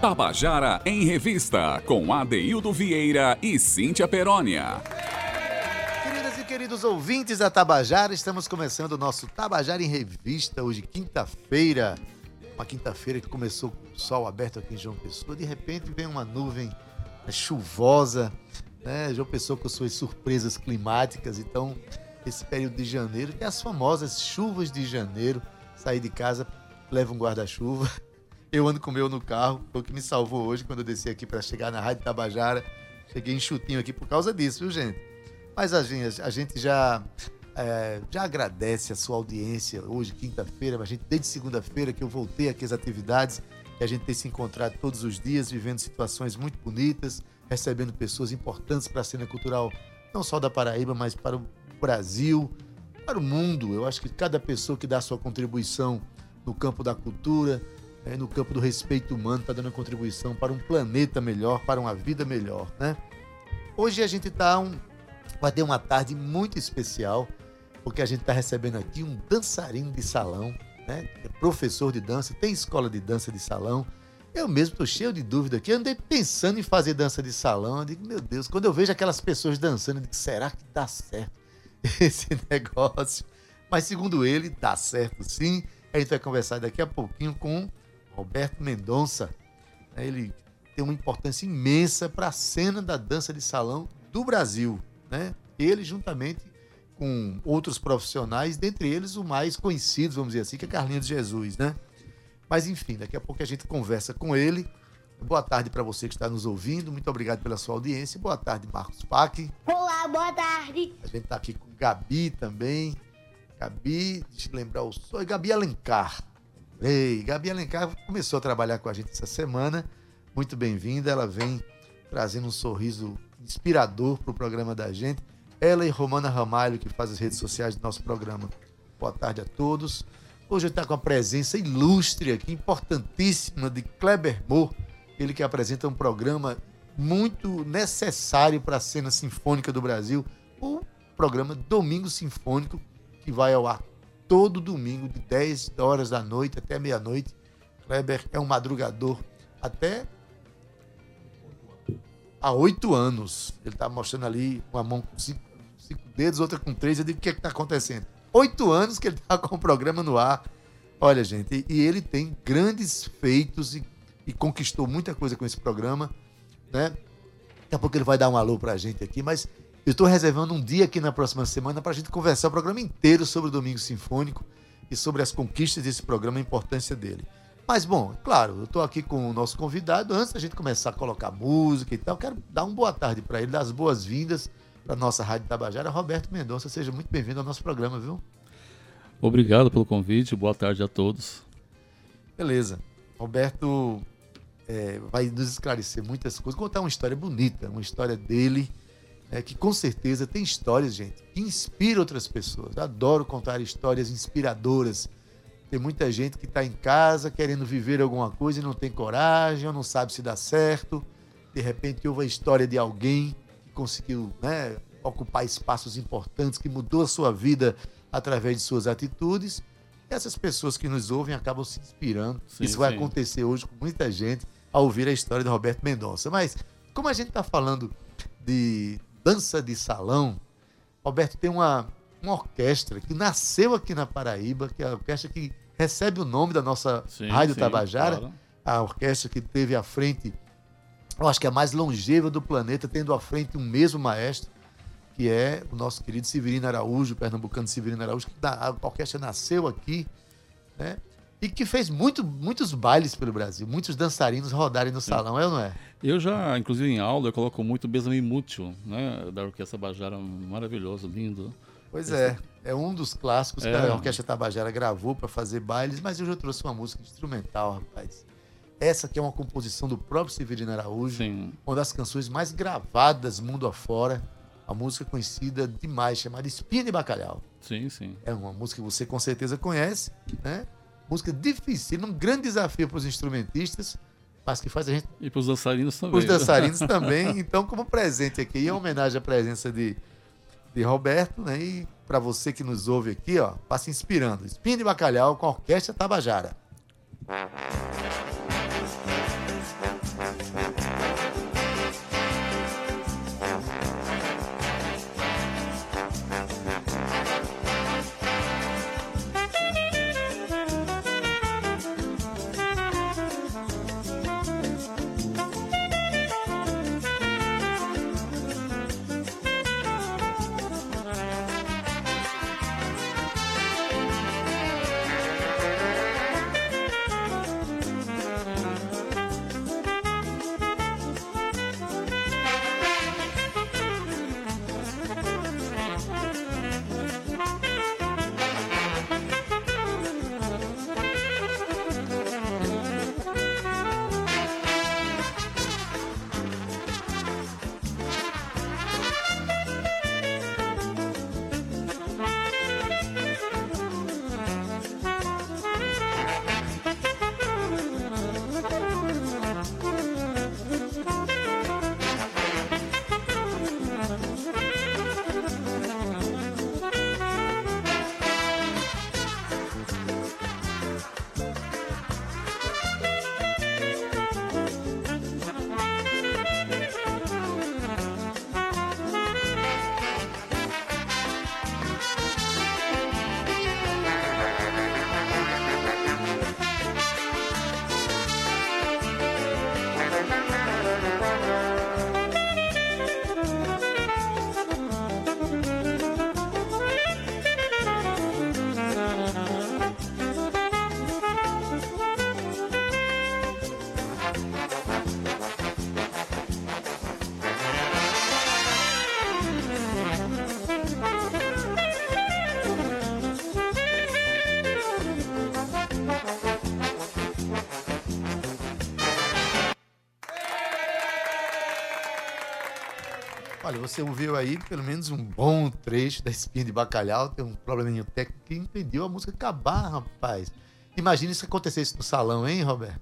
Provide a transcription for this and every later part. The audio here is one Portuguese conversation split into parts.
Tabajara em Revista, com Adeildo Vieira e Cíntia Perónia. Queridas e queridos ouvintes da Tabajara, estamos começando o nosso Tabajara em Revista, hoje quinta-feira. Uma quinta-feira que começou com o sol aberto aqui em João Pessoa. De repente vem uma nuvem chuvosa, né? João Pessoa com suas surpresas climáticas. Então, esse período de janeiro, que é as famosas chuvas de janeiro, sair de casa, leva um guarda-chuva. Eu ando com o meu no carro, foi o que me salvou hoje quando eu desci aqui para chegar na Rádio Tabajara. Cheguei enxutinho aqui por causa disso, viu, gente? Mas a gente, a gente já, é, já agradece a sua audiência hoje, quinta-feira, a gente desde segunda-feira que eu voltei aqui às atividades, e a gente tem se encontrado todos os dias, vivendo situações muito bonitas, recebendo pessoas importantes para a cena cultural, não só da Paraíba, mas para o Brasil, para o mundo. Eu acho que cada pessoa que dá sua contribuição no campo da cultura, é, no campo do respeito humano, está dando contribuição para um planeta melhor, para uma vida melhor, né? Hoje a gente tá um, vai ter uma tarde muito especial, porque a gente está recebendo aqui um dançarino de salão, né? É professor de dança, tem escola de dança de salão. Eu mesmo estou cheio de dúvida aqui. Andei pensando em fazer dança de salão. Eu digo, meu Deus, quando eu vejo aquelas pessoas dançando, eu digo, será que dá certo esse negócio? Mas segundo ele, dá certo sim. A gente vai conversar daqui a pouquinho com Roberto Mendonça. Ele tem uma importância imensa para a cena da dança de salão do Brasil. Né? Ele, juntamente com outros profissionais, dentre eles o mais conhecido, vamos dizer assim, que é Carlinhos de Jesus. Né? Mas enfim, daqui a pouco a gente conversa com ele. Boa tarde para você que está nos ouvindo. Muito obrigado pela sua audiência. Boa tarde, Marcos Pac. Olá, boa tarde. A gente está aqui com Gabi também. Gabi, deixa eu lembrar o sonho. Gabi Alencar. Ei, Gabi Alencar começou a trabalhar com a gente essa semana. Muito bem-vinda. Ela vem trazendo um sorriso inspirador para o programa da gente. Ela e Romana Ramalho, que faz as redes sociais do nosso programa. Boa tarde a todos. Hoje está com a presença ilustre aqui, importantíssima, de Kleber Moore, ele que apresenta um programa muito necessário para a cena sinfônica do Brasil, o programa Domingo Sinfônico, que vai ao ar todo domingo, de 10 horas da noite até meia-noite. Kleber é um madrugador até há oito anos. Ele está mostrando ali uma mão com cinco, cinco, dedos, outra com três. Eu digo, o que é está acontecendo? Oito anos que ele está com o programa no ar. Olha, gente, e, ele tem grandes feitos e, e, conquistou muita coisa com esse programa, né? Daqui a pouco ele vai dar um alô para a gente aqui, mas eu estou reservando um dia aqui na próxima semana para a gente conversar o programa inteiro sobre o Domingo Sinfônico e sobre as conquistas desse programa, a importância dele. Mas, bom, claro, eu estou aqui com o nosso convidado. Antes da gente começar a colocar música e tal, quero dar uma boa tarde para ele, dar as boas-vindas para a nossa Rádio Tabajara. Roberto Mendonça, seja muito bem-vindo ao nosso programa, viu? Obrigado pelo convite, boa tarde a todos. Beleza. Roberto é, vai nos esclarecer muitas coisas, contar uma história bonita, uma história dele, é, que com certeza tem histórias, gente, que inspira outras pessoas. Adoro contar histórias inspiradoras tem muita gente que está em casa querendo viver alguma coisa e não tem coragem, ou não sabe se dá certo. De repente ouve a história de alguém que conseguiu né, ocupar espaços importantes, que mudou a sua vida através de suas atitudes. E essas pessoas que nos ouvem acabam se inspirando. Sim, Isso vai sim. acontecer hoje com muita gente ao ouvir a história de Roberto Mendonça. Mas, como a gente está falando de dança de salão, Roberto tem uma, uma orquestra que nasceu aqui na Paraíba, que é a orquestra que recebe o nome da nossa sim, Rádio sim, Tabajara, claro. a orquestra que teve à frente, eu acho que é a mais longeva do planeta, tendo à frente um mesmo maestro, que é o nosso querido Severino Araújo, pernambucano Severino Araújo, que a orquestra nasceu aqui, né? E que fez muito, muitos bailes pelo Brasil, muitos dançarinos rodarem no salão, é ou não é? Eu já, inclusive em aula, eu coloco muito Besame Mútil, né? Da Orquestra Bajara, maravilhoso, lindo. Pois é, é um dos clássicos é. que a Orquestra Tabajara gravou para fazer bailes, mas eu já trouxe uma música instrumental, rapaz. Essa que é uma composição do próprio Severino Araújo, Sim. uma das canções mais gravadas mundo afora, a música conhecida demais, chamada Espinha de Bacalhau. Sim, sim. É uma música que você com certeza conhece, né? Música difícil, um grande desafio para os instrumentistas, mas que faz a gente. E para os dançarinos também. Os dançarinos também. Então, como presente aqui, em homenagem à presença de de Roberto, né? E para você que nos ouve aqui, ó, passe inspirando. Espinha de Bacalhau com a Orquestra Tabajara. Olha, você ouviu aí pelo menos um bom trecho da Espinha de Bacalhau, tem um probleminha técnico que impediu a música acabar, rapaz. Imagina se acontecesse no salão, hein, Roberto?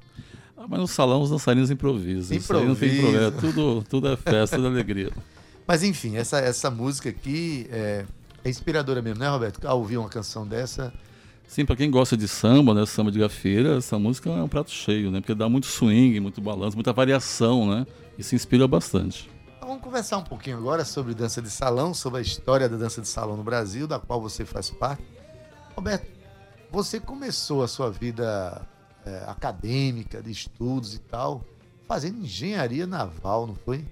Ah, mas no salão os dançarinos improvisam. Aí não tem Improvisa. problema. Tudo, tudo é festa, tudo é alegria. Mas enfim, essa, essa música aqui é, é inspiradora mesmo, né, Roberto? Ao ouvir uma canção dessa, Sim, pra quem gosta de samba, né, samba de gafeira, essa música é um prato cheio, né? Porque dá muito swing, muito balanço, muita variação, né? E se inspira bastante. Vamos conversar um pouquinho agora sobre dança de salão, sobre a história da dança de salão no Brasil, da qual você faz parte. Roberto, você começou a sua vida é, acadêmica, de estudos e tal, fazendo engenharia naval, não foi?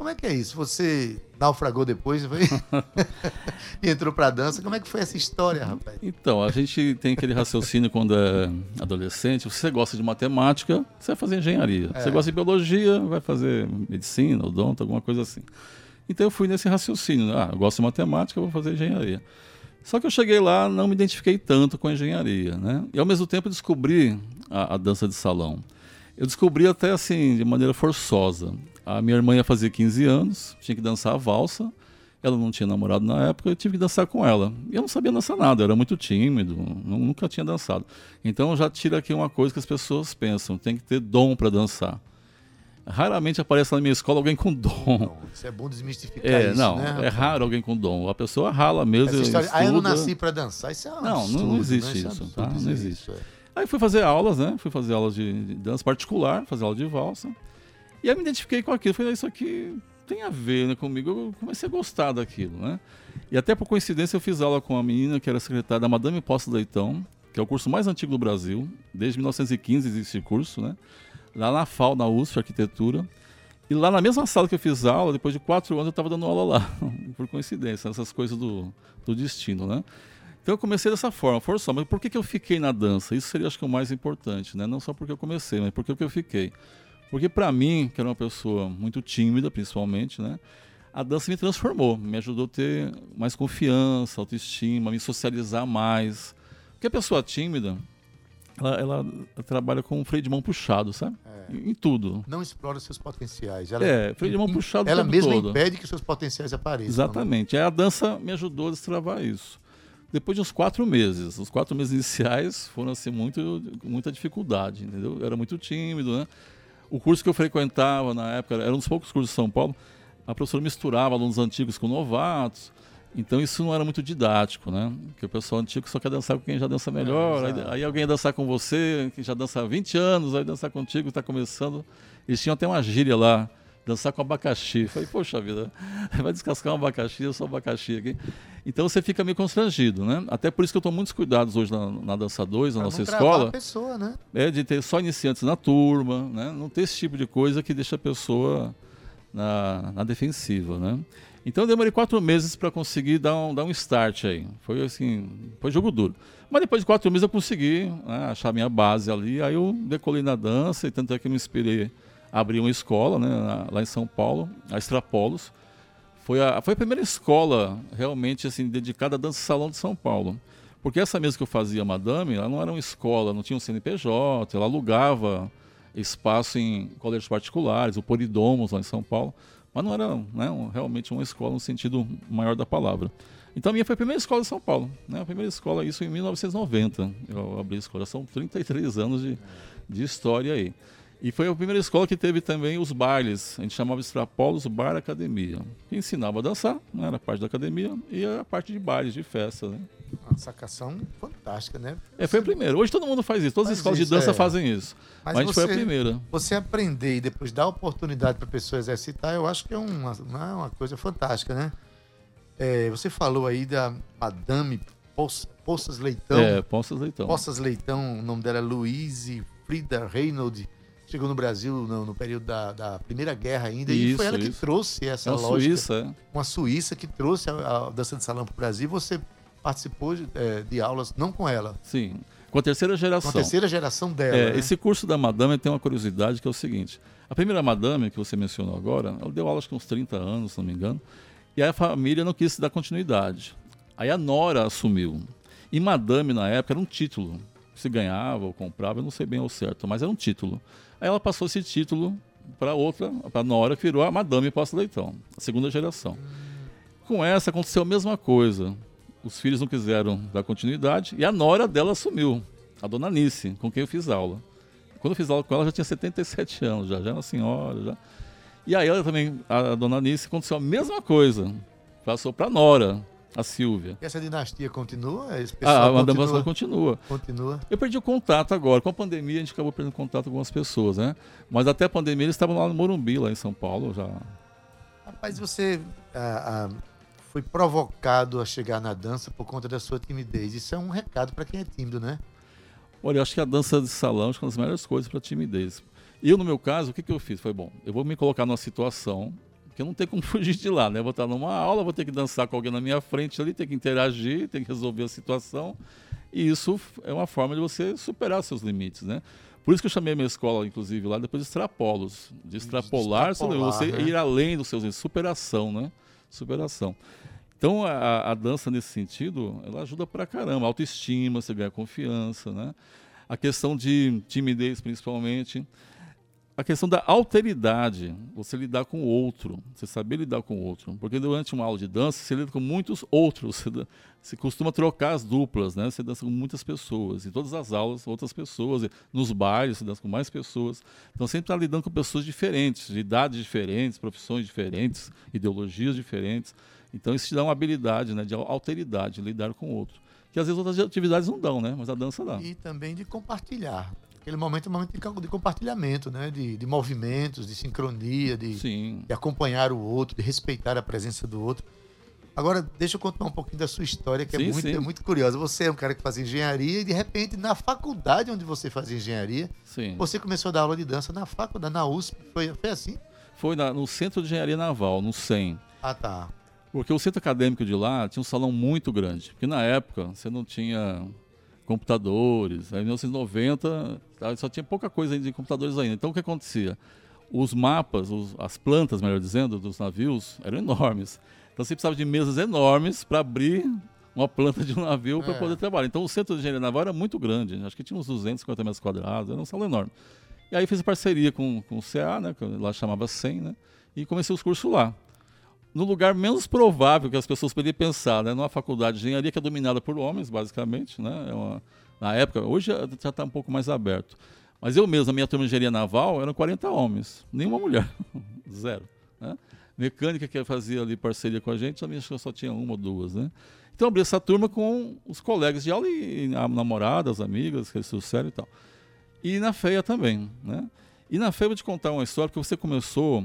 Como é que é isso? Você naufragou depois e entrou pra dança. Como é que foi essa história, rapaz? Então, a gente tem aquele raciocínio quando é adolescente. Você gosta de matemática, você vai fazer engenharia. É. você gosta de biologia, vai fazer medicina, odonto, alguma coisa assim. Então eu fui nesse raciocínio. Ah, eu gosto de matemática, vou fazer engenharia. Só que eu cheguei lá, não me identifiquei tanto com a engenharia, né? E ao mesmo tempo descobri a, a dança de salão. Eu descobri até assim, de maneira forçosa. A minha irmã ia fazer 15 anos, tinha que dançar a valsa. Ela não tinha namorado na época, eu tive que dançar com ela. E eu não sabia dançar nada, eu era muito tímido, nu- nunca tinha dançado. Então já tira aqui uma coisa que as pessoas pensam, tem que ter dom para dançar. Raramente aparece na minha escola alguém com dom. Bom, isso é bom desmistificar É, isso, não, né? é raro alguém com dom. A pessoa rala mesmo. História, ah, eu não nasci pra dançar, isso é um Não, não- não absurdo, existe né? é isso, tá? Não dizer existe. isso, é. Aí fui fazer aulas, né? Fui fazer aulas de, de dança particular, fazer aula de valsa. E aí me identifiquei com aquilo. Falei, "Ah, isso aqui tem a ver né, comigo. Eu comecei a gostar daquilo, né? E até por coincidência eu fiz aula com uma menina que era secretária da Madame Posse Leitão, que é o curso mais antigo do Brasil. Desde 1915 existe esse curso, né? Lá na FAO, na USP, Arquitetura. E lá na mesma sala que eu fiz aula, depois de quatro anos eu estava dando aula lá, por coincidência, essas coisas do, do destino, né? Então eu comecei dessa forma, forçou. Mas por que, que eu fiquei na dança? Isso seria, acho que, o mais importante, né? Não só porque eu comecei, mas porque que eu fiquei. Porque para mim, que era uma pessoa muito tímida, principalmente, né? A dança me transformou, me ajudou a ter mais confiança, autoestima, me socializar mais. Porque a pessoa tímida, ela, ela trabalha com um freio de mão puxado, sabe? Em, em tudo. Não explora os seus potenciais. Ela, É, freio de mão puxado o ela mesma todo. impede que seus potenciais apareçam. né? Exatamente. A dança me ajudou a destravar isso. Depois de uns quatro meses, os quatro meses iniciais foram assim muito, muita dificuldade, entendeu? Eu era muito tímido, né? O curso que eu frequentava na época era um dos poucos cursos de São Paulo. A professora misturava alunos antigos com novatos. Então isso não era muito didático, né? Porque o pessoal antigo só quer dançar com quem já dança melhor. aí, exato. aí alguém ia dançar com você, que já dança há 20 anos, aí dançar contigo, está começando. Eles tinham até uma gíria lá, dançar com abacaxi. Falei, poxa vida, vai descascar um abacaxi, eu sou abacaxi aqui. Então você fica meio constrangido, né? Até por isso que eu tomo muitos cuidados hoje na, na Dança 2, na Pra nossa escola a pessoa, né? é de ter só iniciantes na turma, né? Não ter esse tipo de coisa que deixa a pessoa na, na defensiva, né? Então eu demorei quatro meses para conseguir dar um, dar um start aí. Foi assim, foi jogo duro. Mas depois de quatro meses eu consegui né, achar minha base ali. Aí eu decolei na dança e tanto é que eu me inspirei abrir uma escola, né? Lá em São Paulo, a Extrapolos. Foi a, foi a primeira escola realmente assim dedicada à dança salão de São Paulo. Porque essa mesma que eu fazia, Madame, ela não era uma escola, não tinha um CNPJ, ela alugava espaço em colégios particulares, o Polidomos lá em São Paulo, mas não era né, um- realmente uma escola no sentido maior da palavra. Então a minha foi a primeira escola em São Paulo, né? a primeira escola, isso em 1990, eu abri a escola, são 33 anos de, de história aí. E foi a primeira escola que teve também os bailes, a gente chamava Extrapolos Bar Academia, que ensinava a dançar, né, era parte da academia, e a parte de bailes, de festa, né? Uma sacação fantástica, né? É, foi a primeira. Hoje todo mundo faz isso. Todas as Faz escolas isso, de dança é. fazem isso. Mas Mas, a gente foi a primeira. Você aprender e depois dar oportunidade para a pessoa exercitar, eu acho que é uma, uma, coisa fantástica, né? É, você falou aí da Madame Poç- Poças Leitão. é, Poças Leitão. Poças Leitão, o nome dela é Louise Frida Reynolds. Chegou no Brasil no, no período da, da Primeira Guerra ainda. e foi Isso, ela que isso. trouxe essa É uma lógica. Suíça, é. Uma Suíça que trouxe a, a dança de salão para o Brasil. Você participou de, é, de aulas, não com ela, Sim. Com a terceira com geração. a terceira geração dela. É, né? Esse curso da Madame tem uma curiosidade que é o seguinte. A primeira Madame, que você mencionou agora, ela deu aula acho que uns 30 anos, se não me engano. E aí a família não quis dar continuidade. Aí a Nora assumiu. E Madame, na época, era um título. Se ganhava ou comprava, eu não sei bem ao certo, mas era um título. Aí ela passou esse título para outra, para Nora, que virou a Madame Posta Leitão, a segunda geração. Com essa aconteceu a mesma coisa. Os filhos não quiseram dar continuidade e a Nora dela assumiu, a dona Nice, com quem eu fiz aula. Quando eu fiz aula com ela, já tinha 77 anos, já, já era uma senhora. Já. E aí ela também, a dona Nice, aconteceu a mesma coisa. Passou para Nora, a Silvia. E essa dinastia continua? Esse Ah, a Madame continua, continua. continua. Eu perdi o contato agora. Com a pandemia, a gente acabou perdendo contato com algumas pessoas, né? Mas até a pandemia, eles estavam lá no Morumbi, lá em São Paulo, já. Rapaz, você ah, ah, foi provocado a chegar na dança por conta da sua timidez. Isso é um recado para quem é tímido, né? Olha, eu acho que a dança de salão é uma das melhores coisas para timidez. Eu, no meu caso, o que, que eu fiz? Foi bom, eu vou me colocar numa situação que eu não tenho como fugir de lá, né? Vou estar numa aula, vou ter que dançar com alguém na minha frente ali, ter que interagir, ter que resolver a situação. E isso é uma forma de você superar seus limites, né? Por isso que eu chamei a minha escola, inclusive, lá depois de extrapolos. De extrapolar, extrapolar, você né? ir além dos seus superação, né? Superação. Então a, a dança nesse sentido, ela ajuda pra caramba. Autoestima, você ganha confiança, né? A questão de timidez, principalmente. A questão da alteridade, você lidar com o outro, você saber lidar com o outro. Porque durante uma aula de dança, você lida com muitos outros. Você, você costuma trocar as duplas, né? Você dança com muitas pessoas. Em todas as aulas, outras pessoas. Nos bailes, você dança com mais pessoas. Então sempre está lidando com pessoas diferentes, de idades diferentes, profissões diferentes, ideologias diferentes. Então isso te dá uma habilidade né, de alteridade, lidar com o outro. Que às vezes outras atividades não dão, né? Mas a dança dá. E também de compartilhar. Aquele momento é um momento de, de compartilhamento, né? De, de movimentos, de sincronia, de, de acompanhar o outro, de respeitar a presença do outro. Agora, deixa eu contar um pouquinho da sua história, que é, Sim, muito, sim. é muito curiosa. Você é um cara que faz engenharia e, de repente, na faculdade onde você fazia engenharia, Sim. você começou a dar aula de dança na faculdade, na USP. Foi, foi assim? Foi na- no Centro de Engenharia Naval, no CEM. Ah, tá. Porque o centro acadêmico de lá tinha um salão muito grande. Porque na época você não tinha computadores. Aí, Em 1990 tá, só tinha pouca coisa de computadores ainda. Então o que acontecia? Os mapas, os- as plantas, melhor dizendo, dos navios eram enormes. Então você precisava de mesas enormes para abrir uma planta de um navio para É. poder trabalhar. Então o centro de engenharia naval era muito grande. Acho que tinha uns 250 metros quadrados. Era um salão enorme. E aí fiz parceria com, com o CA, né, que lá chamava 100, né, e comecei os cursos lá. No lugar menos provável que as pessoas poderiam pensar, né, numa faculdade de engenharia que é dominada por homens, basicamente, né, é uma- na época, hoje já está um pouco mais aberto. Mas eu mesmo, a minha turma de engenharia naval, eram 40 homens, nenhuma mulher, zero. Né? Mecânica que fazia ali parceria com a gente, também acho que só tinha uma ou duas, né? Então eu abri essa turma com os colegas de aula e a namorada, as amigas, que eles trouxeram e tal. E na feia também, né? E na feia eu vou te contar uma história, porque você começou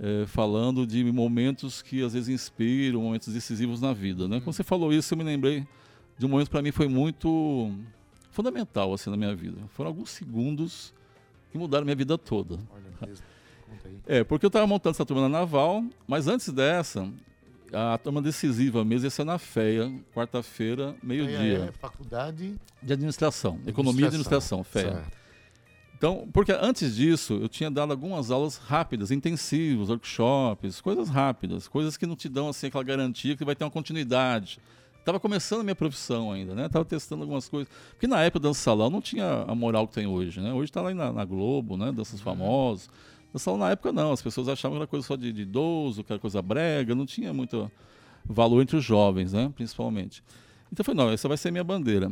eh, falando de momentos que às vezes inspiram, momentos decisivos na vida, né? Quando você falou isso, eu me lembrei de um momento que para mim foi muito fundamental assim na minha vida. Foram alguns segundos que mudaram minha vida toda. Olha mesmo. É, porque eu estava montando essa turma na Naval, mas antes dessa, a turma decisiva mesmo ia ser na FEA, quarta-feira, Aí meio-dia, É, faculdade. de administração, economia e administração, FEA. Certo. Então, porque antes disso, eu tinha dado algumas aulas rápidas, intensivos, workshops, coisas rápidas, coisas que não te dão assim aquela garantia que vai ter uma continuidade. Estava começando a minha profissão ainda, né? Tava testando algumas coisas. Porque na época do dança salão não tinha a moral que tem hoje, né? Hoje está lá na, na Globo, né? Danças famosos. Dança salão na época não, as pessoas achavam que era coisa só de, de idoso, que era coisa brega, não tinha muito valor entre os jovens, né? Principalmente. Então eu falei, não, essa vai ser minha bandeira.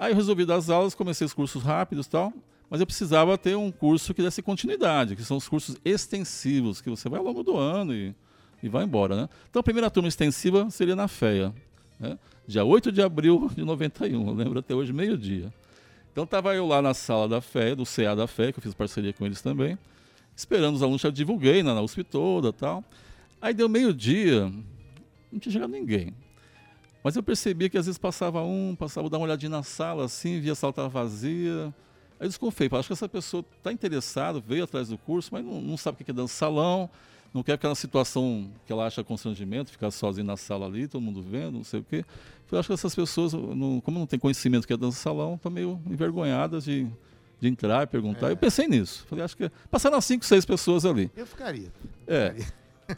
Aí eu resolvi dar as aulas, comecei os cursos rápidos e tal, mas eu precisava ter um curso que desse continuidade, que são os cursos extensivos, que você vai ao longo do ano e, e vai embora, né? Então a primeira turma extensiva seria na FEA, né? Dia 8 de abril de 91, eu lembro até hoje, meio-dia. Então estava eu lá na sala da FEA, do CA da FEA, que eu fiz parceria com eles também, esperando os alunos, já divulguei na, USP toda tal. Aí deu meio-dia, não tinha chegado ninguém. Mas eu percebia que às vezes passava um, passava, dar uma olhadinha na sala assim, via a sala estava vazia. Aí eu desconfiei, acho que essa pessoa está interessada, veio atrás do curso, mas não, não sabe o que é dança salão, não quer aquela situação que ela acha constrangimento, ficar sozinha na sala ali, todo mundo vendo, não sei o quê. Eu acho que essas pessoas, não- como não tem conhecimento que é dança salão, estão meio envergonhadas de, de entrar e perguntar. É. Eu pensei nisso. Falei, acho que passaram cinco, seis pessoas ali. Eu ficaria. É.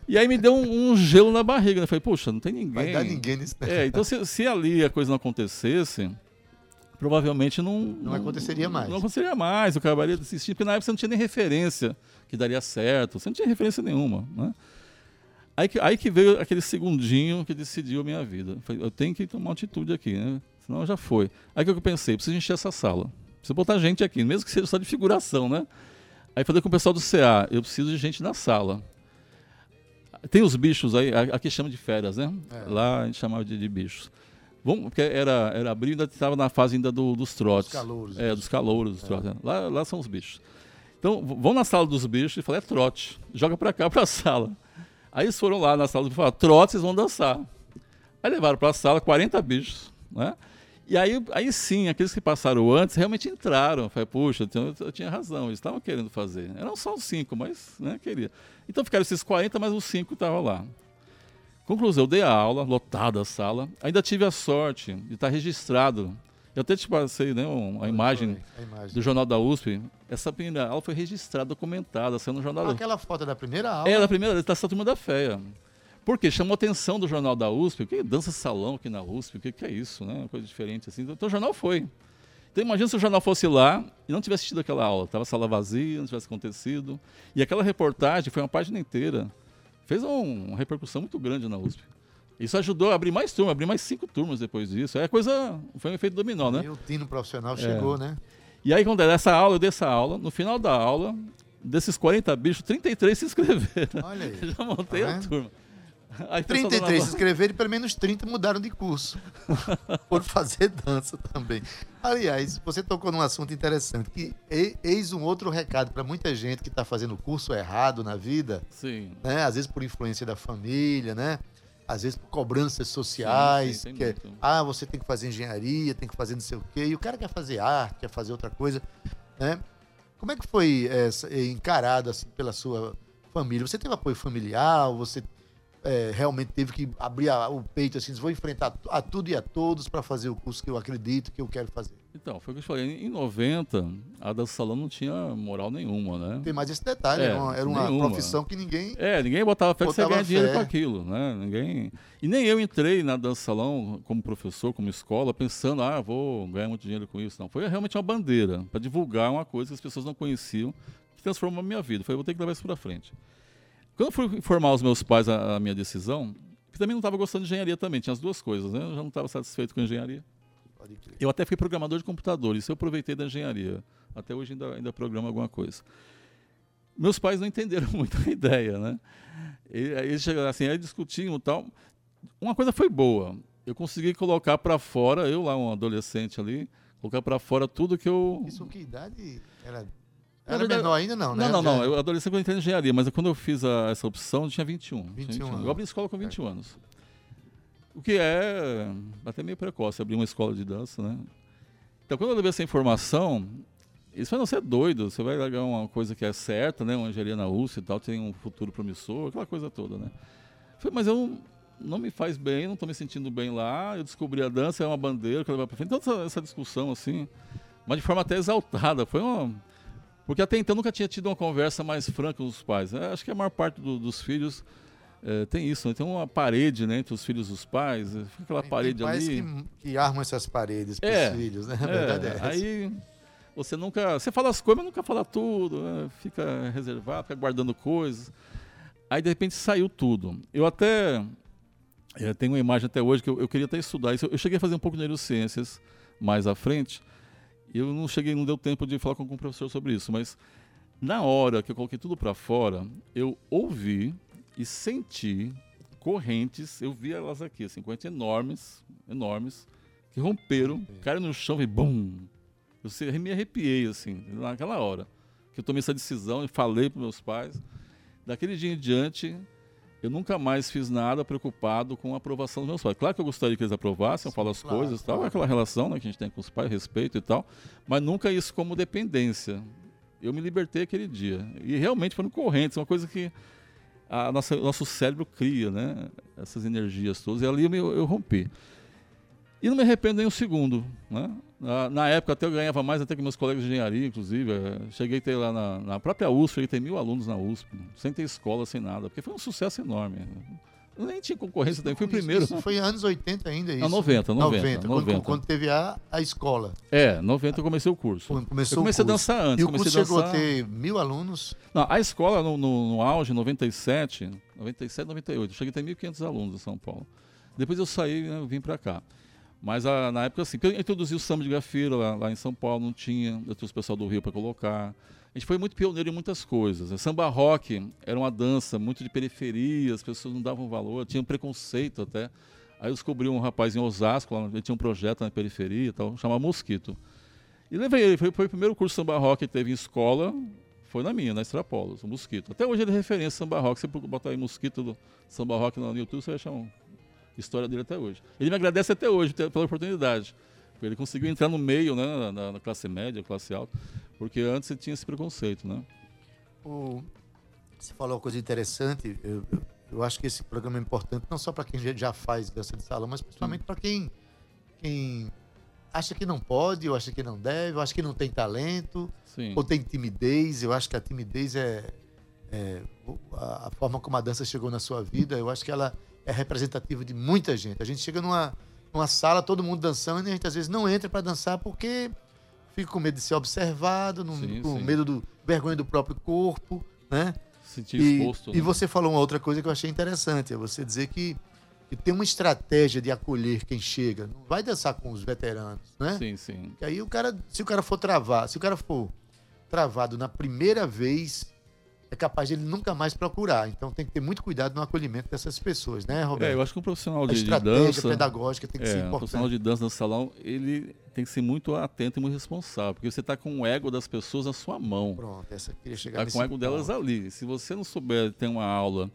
E aí me deu um, um gelo na barriga, né? Falei, puxa, não tem ninguém. Vai dar ninguém nisso. É, então se, se ali a coisa não acontecesse, provavelmente não, não aconteceria mais. Não aconteceria mais, eu acabaria desistindo, porque na época você não tinha nem referência que daria certo, você não tinha referência nenhuma. Né? Aí, que, aí que veio aquele segundinho que decidiu a minha vida. Eu, falei, eu tenho que tomar uma atitude aqui, né? senão já foi. Aí que eu pensei, preciso encher essa sala, preciso botar gente aqui, mesmo que seja só de figuração, né? Aí falei com o pessoal do CA, eu preciso de gente na sala. Tem os bichos aí, aqui chama de férias, né? É. Lá a gente chamava de, de bichos. Vamos, porque era, era abril, ainda estava na fase ainda do, dos trotes. Dos calouros. É, dos calouros. Dos é. trotes, né? lá, lá são os bichos. Então, vão na sala dos bichos e falam, é trote. Joga para cá, para a sala. Aí eles foram lá na sala e falaram, trote, vocês vão dançar. Aí levaram para a sala 40 bichos, né? E aí, aí sim, aqueles que passaram antes realmente entraram. Eu falei, puxa, eu, eu tinha razão, eles estavam querendo fazer. Eram só os cinco, mas né, queria. Então ficaram esses 40, mas os cinco estavam lá. Conclusão, eu dei a aula, lotada a sala. Ainda tive a sorte de estar registrado. Eu até te passei né, uma a, imagem a imagem do Jornal da USP. Essa primeira aula foi registrada, documentada, saiu no Jornal ah, Aquela foto da primeira aula? É, da primeira, está essa turma da FEA. Porque chamou a atenção do Jornal da USP. O que é dança salão aqui na USP? O que, que é isso? Né? Uma coisa diferente assim. Então o jornal foi. Então imagina se o jornal fosse lá e não tivesse tido aquela aula. Estava sala vazia, não tivesse acontecido. E aquela reportagem foi uma página inteira fez um, uma repercussão muito grande na USP. Isso ajudou a abrir mais turmas, abrir mais cinco turmas depois disso. É coisa, foi um efeito dominó, né? E o tino profissional chegou, é. né? E aí, quando essa aula, eu dei essa aula, no final da aula, desses 40 bichos, 33 se inscreveram. Olha aí. Já montei tá a turma. Aí 33 se inscreveram e pelo menos 30 mudaram de curso. por fazer dança também. Aliás, você tocou num assunto interessante, que eis um outro recado para muita gente que está fazendo curso errado na vida. Sim. Né? Às vezes por influência da família, né? Às vezes por cobranças sociais. Sim, sim, que é, ah, você tem que fazer engenharia, tem que fazer não sei o quê. E o cara quer fazer arte, quer fazer outra coisa. Né? Como é que foi é, encarado assim, pela sua família? Você teve apoio familiar? Você é, realmente teve que abrir a, o peito assim, vou enfrentar a tudo e a todos para fazer o curso que eu acredito que eu quero fazer. Então, foi o que eu falei. Em 90, a dança salão não tinha moral nenhuma, né? Tem mais esse detalhe, é, era uma, era uma profissão que ninguém. É, ninguém botava fé que você dinheiro com aquilo, né? Ninguém. E nem eu entrei na dança salão como professor, como escola, pensando, ah, vou ganhar muito dinheiro com isso. Não. Foi realmente uma bandeira para divulgar uma coisa que as pessoas não conheciam, que transformou a minha vida. Foi, vou ter que levar isso para frente. Quando eu fui informar os meus pais a, a minha decisão, que também não estava gostando de engenharia também, tinha as duas coisas, né? Eu já não estava satisfeito com a engenharia. Eu até fui programador de computador, isso eu aproveitei da engenharia. Até hoje ainda, ainda programo alguma coisa. Meus pais não entenderam muito a ideia, né? Eles chegaram assim, aí discutiam e tal. Uma coisa foi boa, eu consegui colocar para fora, eu lá, um adolescente ali, colocar para fora tudo que eu... Isso que idade era? Era verdade, menor ainda não, né? Não, não, não. Eu adolescente quando entrei em engenharia, mas quando eu fiz a, essa opção, eu tinha 21. 21, 21 anos. Eu abri escola com 21 é. anos. O que é até meio precoce, abrir uma escola de dança, né? Então, quando eu levei essa informação, isso vai não ser doido, você vai largar uma coisa que é certa, né? Uma engenharia na USP e tal, tem um futuro promissor, aquela coisa toda, né? Falei, mas eu não, não me faz bem, não estou me sentindo bem lá, eu descobri a dança, é uma bandeira que levar para frente. Então, essa, essa discussão, assim, mas de forma até exaltada, foi uma porque até então nunca tinha tido uma conversa mais franca com os pais. Né? Acho que a maior parte do, dos filhos é, tem isso, né? tem uma parede né, entre os filhos e os pais, eh, fica aquela tem, parede tem pais ali. Que, que armam essas paredes para os é, filhos, né? A é, verdade é essa. Aí você nunca. Você fala as coisas, mas nunca fala tudo, né? fica reservado, fica guardando coisas. Aí de repente saiu tudo. Eu até. É, tenho uma imagem até hoje que eu, eu queria até estudar isso. Eu cheguei a fazer um pouco de neurociências mais à frente. Eu não cheguei, não deu tempo de falar com o professor sobre isso, mas na hora que eu coloquei tudo para fora, eu ouvi e senti correntes, eu vi elas aqui, assim, correntes enormes, enormes, que romperam, caíram no chão e bum! Eu me arrepiei, assim, naquela hora que eu tomei essa decisão e falei para meus pais. Daquele dia em diante, eu nunca mais fiz nada preocupado com a aprovação dos meus pais. Claro que eu gostaria que eles aprovassem, eu falo as claro, coisas, claro. tal, aquela relação né, que a gente tem com os pais, respeito e tal, mas nunca isso como dependência. Eu me libertei aquele dia. E realmente foram correntes, uma coisa que a nossa, o nosso cérebro cria, né? Essas energias todas. E ali eu, eu rompi. E não me arrependo nem um segundo. Né? Na, na, época até eu ganhava mais até que meus colegas de engenharia, inclusive. É, cheguei a ter lá na, na, própria USP, cheguei a ter mil alunos na USP, sem ter escola, sem nada, porque foi um sucesso enorme. nem tinha concorrência também, fui o primeiro. Isso foi anos 80 ainda, isso? Não, 90, 90. 90, 90. Quando, quando teve a, a escola. É, 90 eu comecei o curso. Quando começou eu comecei o curso. a dançar antes. E o curso a chegou a dançar... ter mil alunos? Não, a escola no, no, no auge, em 97, 97, 98, eu cheguei a ter 1.500 alunos em São Paulo. Depois eu saí né, eu vim para cá. Mas a, na época, assim, eu introduzi o samba de grafira lá, lá em São Paulo, não tinha, eu trouxe o pessoal do Rio para colocar. A gente foi muito pioneiro em muitas coisas. O samba rock era uma dança muito de periferia, as pessoas não davam valor, tinha um preconceito até. Aí eu descobri um rapaz em Osasco, lá, ele tinha um projeto na periferia, tal, chamava Mosquito. E levei ele, foi, foi o primeiro curso de samba rock que teve em escola, foi na minha, na Extrapolos, o Mosquito. Até hoje ele é referência samba rock. Você botar aí Mosquito do samba rock no YouTube, você vai achar uma história dele até hoje. Ele me agradece até hoje pela oportunidade. Ele conseguiu entrar no meio, né, na, na classe média, classe alta, porque antes ele tinha esse preconceito, né? O... Você falou uma coisa interessante. Eu, eu, eu, acho que esse programa é importante não só para quem já faz dança de salão, mas principalmente para quem, quem acha que não pode, ou acha que não deve, ou acha que não tem talento, Sim. ou tem timidez. Eu acho que a timidez é, é a, a forma como a dança chegou na sua vida. Eu acho que ela é representativa de muita gente. A gente chega numa, numa sala, todo mundo dançando, e a gente às vezes não entra para dançar porque fica com medo de ser observado, não, Sim, com sim. medo do vergonha do próprio corpo, né? Sentir E, exposto. e né? você falou uma outra coisa que eu achei interessante, é você dizer que, que tem uma estratégia de acolher quem chega. Não vai dançar com os veteranos, né? Sim, sim. Que aí o cara, se o cara for travar, se o cara for travado na primeira vez, é capaz de ele nunca mais procurar. Então tem que ter muito cuidado no acolhimento dessas pessoas, né, Roberto? É, eu acho que um profissional de, de estratégia dança. pedagógica tem que ser É, um importante. profissional de dança no salão, ele tem que ser muito atento e muito responsável, porque você está com o ego das pessoas na sua mão. Pronto, essa queria chegar Está com o ego delas ponto. ali. Se você não souber ter uma aula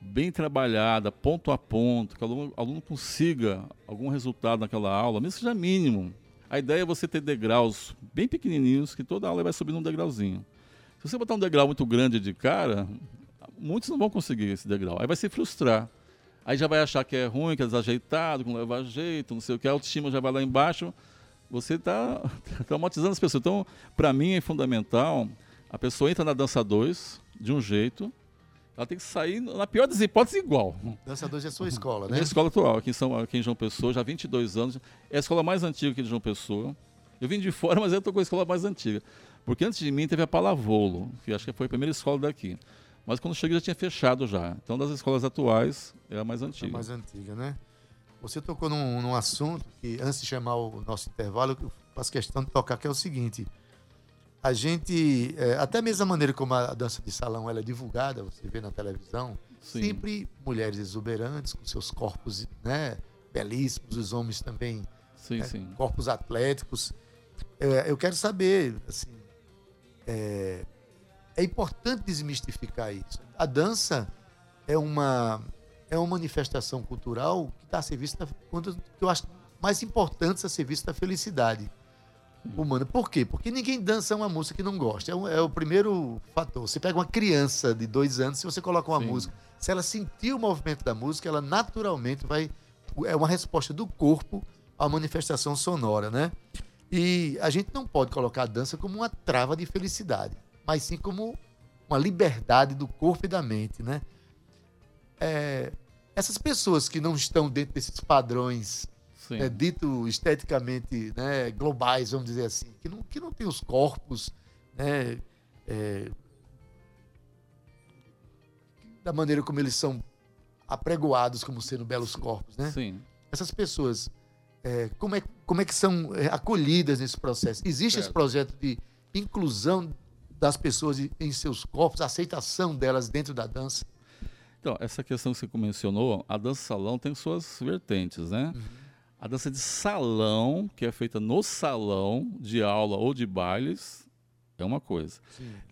bem trabalhada, ponto a ponto, que o aluno, aluno consiga algum resultado naquela aula, mesmo que seja mínimo. A ideia é você ter degraus bem pequenininhos, que toda aula vai subindo um degrauzinho. Se você botar um degrau muito grande de cara, muitos não vão conseguir esse degrau. Aí vai se frustrar. Aí já vai achar que é ruim, que é desajeitado, que não leva jeito, não sei o que, a autoestima já vai lá embaixo. Você está traumatizando as pessoas. Então, para mim é fundamental, a pessoa entra na dança 2 de um jeito, ela tem que sair, na pior das hipóteses, igual. Dança 2 é a sua escola, né? Minha escola atual, aqui em, São, aqui em João Pessoa, já há 22 anos. É a escola mais antiga aqui de João Pessoa. Eu vim de fora, mas eu estou com a escola mais antiga. Porque antes de mim teve a Palavolo, que acho que foi a primeira escola daqui. Mas quando cheguei já tinha fechado já. Então, das escolas atuais, é a mais A antiga. mais antiga, né? Você tocou num, num assunto que, antes de chamar o nosso intervalo, eu faço questão de tocar, que é o seguinte. A gente, é, até mesmo a maneira como a dança de salão ela é divulgada, você vê na televisão, Sim. sempre mulheres exuberantes, com seus corpos né, belíssimos, os homens também, Sim, né, sim. corpos atléticos. É, eu quero saber, assim, é, é importante desmistificar isso. A dança é uma é uma manifestação cultural que está a serviço da, que eu acho mais importante a serviço da felicidade humana. Por quê? Porque ninguém dança uma música que não gosta. É, um- é o primeiro fator. Você pega uma criança de dois anos, se você coloca uma Sim. música, se ela sentir o movimento da música, ela naturalmente vai. É uma resposta do corpo à manifestação sonora, né? E a gente não pode colocar a dança como uma trava de felicidade, mas sim como uma liberdade do corpo e da mente, né? É, essas pessoas que não estão dentro desses padrões sim. é, dito esteticamente né, globais, vamos dizer assim, que não, que não tem os corpos né, é, da maneira como eles são apregoados como sendo belos corpos, né? Sim. Essas pessoas, é, como, é, como é que são é, acolhidas nesse processo? Existe esse Certo. projeto de inclusão das pessoas em- seus corpos, aceitação delas dentro da dança? Então, essa questão que você mencionou, a dança salão tem suas vertentes, né? Uhum. A dança de salão, que é feita no salão de aula ou de bailes, é uma coisa.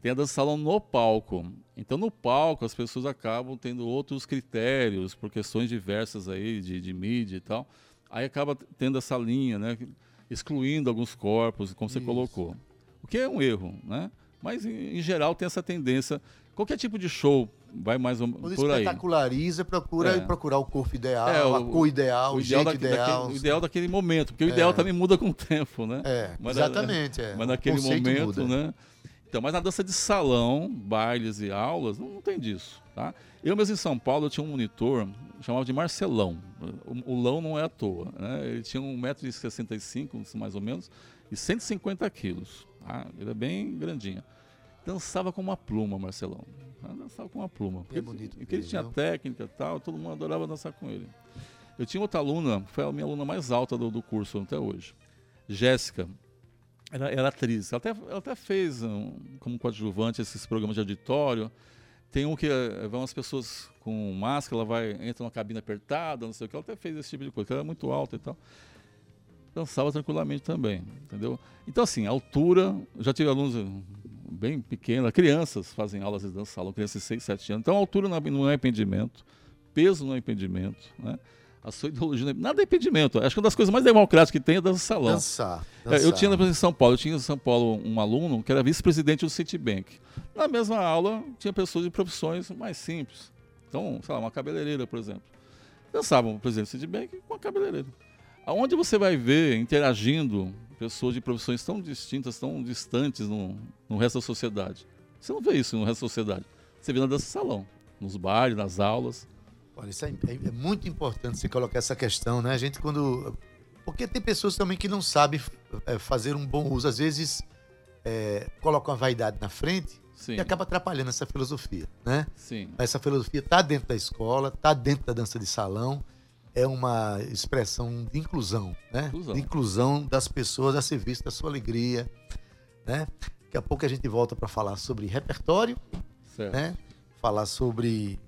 Tem a dança salão no palco. Então, no palco, as pessoas acabam tendo outros critérios, por questões diversas aí, de, de mídia e tal. Aí acaba tendo essa linha, né? Excluindo alguns corpos, como você Isso. colocou. O que é um erro, né? Mas, em, em geral, tem essa tendência. Qualquer tipo de show vai mais ou Quando por aí. espetaculariza, procura É. procurar o corpo ideal, É, a o- cor ideal, o, o ideal, jeito daque- ideal. daquele, o ideal daquele momento, porque o ideal também muda com o tempo, né? É, Mas- exatamente. é. Mas naquele momento, muda. né? Então, mas na dança de salão, bailes e aulas, não, não tem disso. Tá? Eu mesmo em São Paulo eu tinha um monitor chamado de Marcelão. O, o Lão não é à toa. Né? Ele tinha 1,65m, mais ou menos, e 150 quilos. Tá? Ele é bem grandinho. Dançava com uma pluma, Marcelão. Dançava com uma pluma. Porque, é bonito. porque ele tinha técnica e tal, todo mundo adorava dançar com ele. Eu tinha outra aluna, foi a minha aluna mais alta do, do curso até hoje. Jéssica. Ela era atriz. Ela até, ela até fez um, como coadjuvante esses programas de auditório. Tem um que é, vão as pessoas com máscara, ela vai, entra numa cabine apertada, não sei o que. Ela até fez esse tipo de coisa, ela era muito alta e tal. Dançava tranquilamente também, entendeu? Então, assim, altura, já tive alunos bem pequenos, crianças fazem aulas de dança crianças de 6, 7 anos. Então, altura não é impedimento, peso não é impedimento, né? A sua ideologia, é, nada é impedimento. Acho que uma das coisas mais democráticas que tem é dança salão. Dançar, dançar. Eu tinha em São Paulo, eu tinha em São Paulo um aluno que era vice-presidente do Citibank. Na mesma aula, tinha pessoas de profissões mais simples. Então, sei lá, uma cabeleireira, por exemplo. Dançavam o presidente do Citibank com a cabeleireira. Aonde você vai ver interagindo pessoas de profissões tão distintas, tão distantes no, no resto da sociedade? Você não vê isso no resto da sociedade. Você vê na dança salão, nos bares, nas aulas. Olha, isso é, é, é, muito importante você colocar essa questão, né? A gente quando. Porque tem pessoas também que não sabem é, fazer um bom uso. Às vezes é, colocam a vaidade na frente Sim. e acaba atrapalhando essa filosofia, né? Sim. Essa filosofia está dentro da escola, está dentro da dança de salão. É uma expressão de inclusão, né? Inclusão. De inclusão das pessoas a serviço da sua alegria, né? Daqui a pouco a gente volta para falar sobre repertório, certo. né? Falar sobre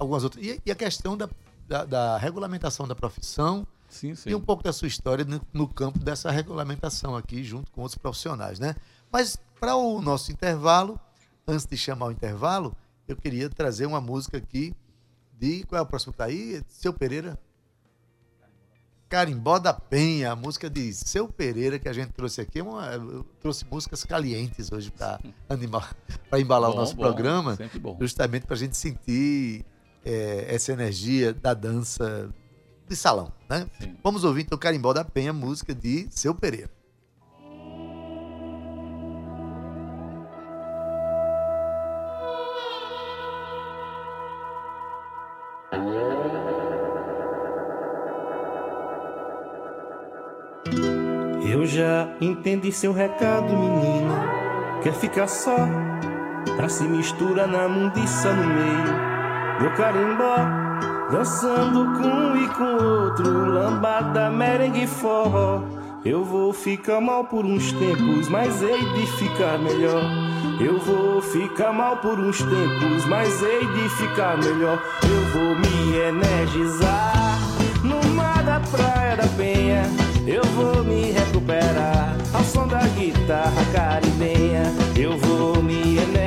algumas outras. E, e a questão da, da, da, regulamentação da profissão sim, sim. e um pouco da sua história no, no, campo dessa regulamentação aqui, junto com outros profissionais, né? Mas para o nosso intervalo, antes de chamar o intervalo, eu queria trazer uma música aqui de. Qual é o próximo que tá aí? Seu Pereira? Carimbó da Penha, a música de Seu Pereira que a gente trouxe aqui. Uma, eu trouxe músicas calientes hoje para embalar bom, o nosso bom, programa, justamente para a gente sentir é, essa energia da dança de salão, né? Sim. Vamos ouvir então Carimbó da Penha, música de Seu Pereira. Eu já entendi seu recado, menina. Quer ficar só pra se misturar na mundiça no meio meu carimbó, dançando com um e com outro, lambada, merengue, forró. Eu vou ficar mal por uns tempos, mas hei de ficar melhor. Eu vou ficar mal por uns tempos, mas hei de ficar melhor. Eu vou me energizar no mar da Praia da Penha. Eu vou me recuperar ao som da guitarra caribenha. Eu vou me energizar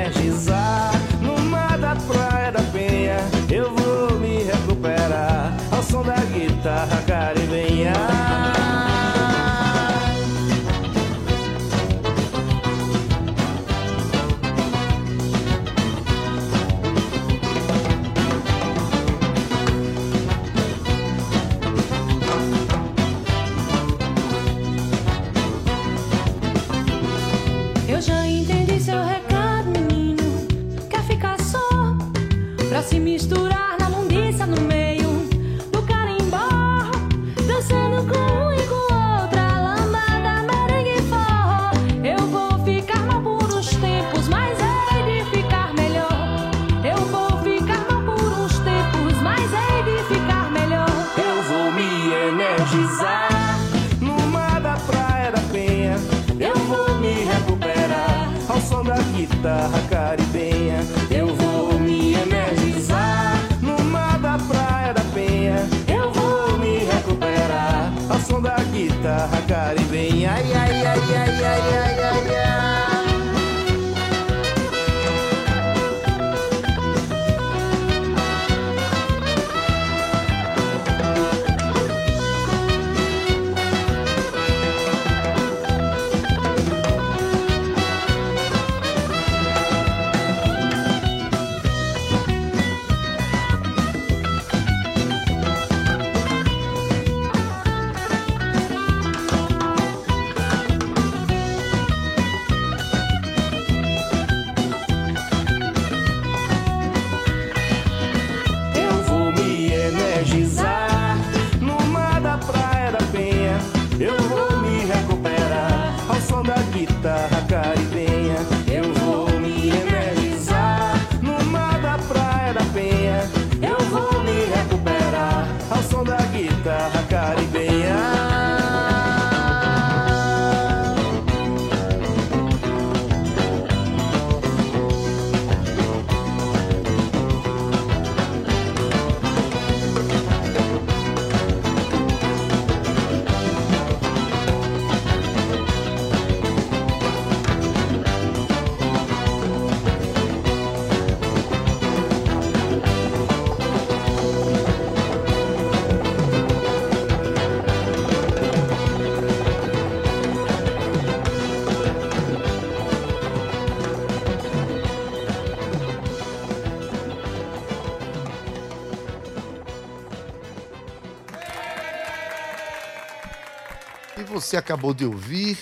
você acabou de ouvir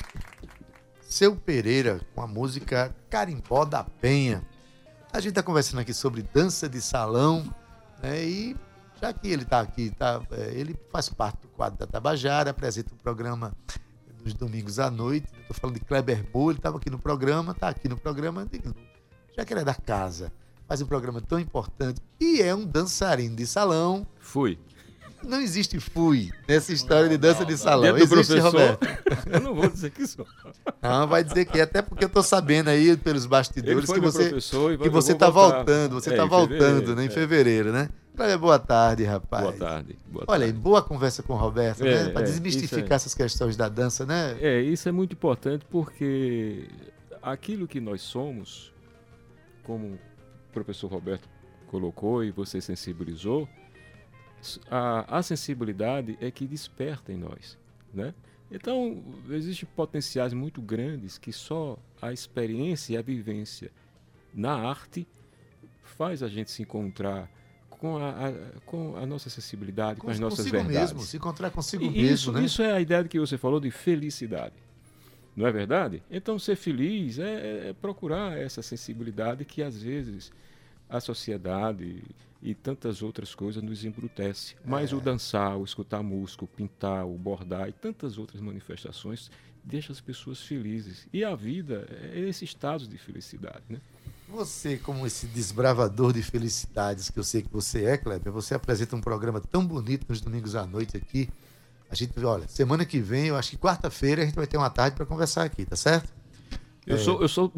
Seu Pereira com a música Carimbó da Penha. A gente está conversando aqui sobre dança de salão, né? E já que ele está aqui, tá, é, ele faz parte do quadro da Tabajara, apresenta o programa nos domingos à noite. Estou falando de Kleber Moura, ele estava aqui no programa, está aqui no programa, já que ele é da casa, faz um programa tão importante e é um dançarino de salão. Fui. Não existe fui nessa história de dança de salão. Existe, professor, Roberto. Eu não vou dizer que sou. Não, vai dizer que é, até porque eu tô sabendo aí pelos bastidores que você, professor que você tá voltar. voltando, você É, tá em voltando, fevereiro, né, em é. fevereiro, né? Cléber, boa tarde, rapaz. Boa tarde. Boa Olha aí, tarde. boa conversa com o Roberto, É, né? Para é, desmistificar é. essas questões da dança, né? É, isso é muito importante porque aquilo que nós somos, como o professor Roberto colocou e você sensibilizou, a, a sensibilidade é que desperta em nós, né? Então, existem potenciais muito grandes que só a experiência e a vivência na arte faz a gente se encontrar com a, a- com a nossa sensibilidade, com, as nossas verdades. mesmo, se encontrar consigo E mesmo, isso, né? isso é a ideia que você falou de felicidade. Não é verdade? Então, ser feliz é, é procurar essa sensibilidade que, às vezes, a sociedade e tantas outras coisas nos embrutece. Mas o dançar, o escutar música, o pintar, o bordar e tantas outras manifestações deixa as pessoas felizes. E a vida é esse estado de felicidade, né? Você, como esse desbravador de felicidades que eu sei que você é, Kleber, você apresenta um programa tão bonito nos domingos à noite aqui. A gente, olha, semana que vem, eu acho que quarta-feira a gente vai ter uma tarde para conversar aqui, tá certo? Eu, sou, eu sou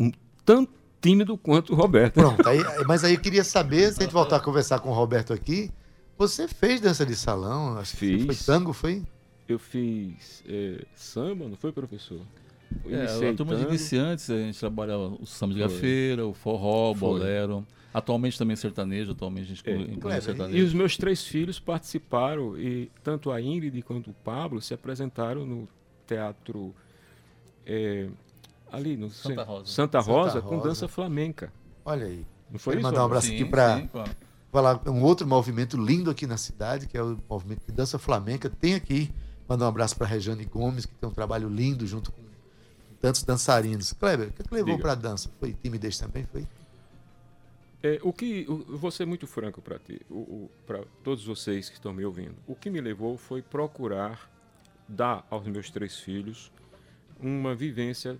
tão tímido quanto o Roberto. Pronto, aí, mas aí eu queria saber, se a gente voltar a conversar com o Roberto aqui, você fez dança de salão? Acho que Fiz. Foi tango, foi? Eu fiz é, samba, não foi, professor? Eu É, a turma de iniciantes, a gente trabalha o samba de gafeira, o forró, o Foi. bolero. Atualmente também sertanejo, atualmente a gente É. inclui o sertanejo. E os meus três filhos participaram, e tanto a Ingrid quanto o Pablo se apresentaram no teatro é, ali no Santa Rosa. Santa Santa Rosa com Rosa. dança flamenca. Olha aí. Não foi Quero isso? mandar um abraço aqui pra- sim, claro. falar um outro movimento lindo aqui na cidade, que é o movimento de dança flamenca. Tem aqui, mandar um abraço para Rejane Gomes, que tem um trabalho lindo junto com tantos dançarinos. Kleber, o que, é que levou para a dança? Foi timidez também? Foi? É, o que, o- eu vou ser muito franco para ti, para todos vocês que estão me ouvindo. O que me levou foi procurar dar aos meus três filhos uma vivência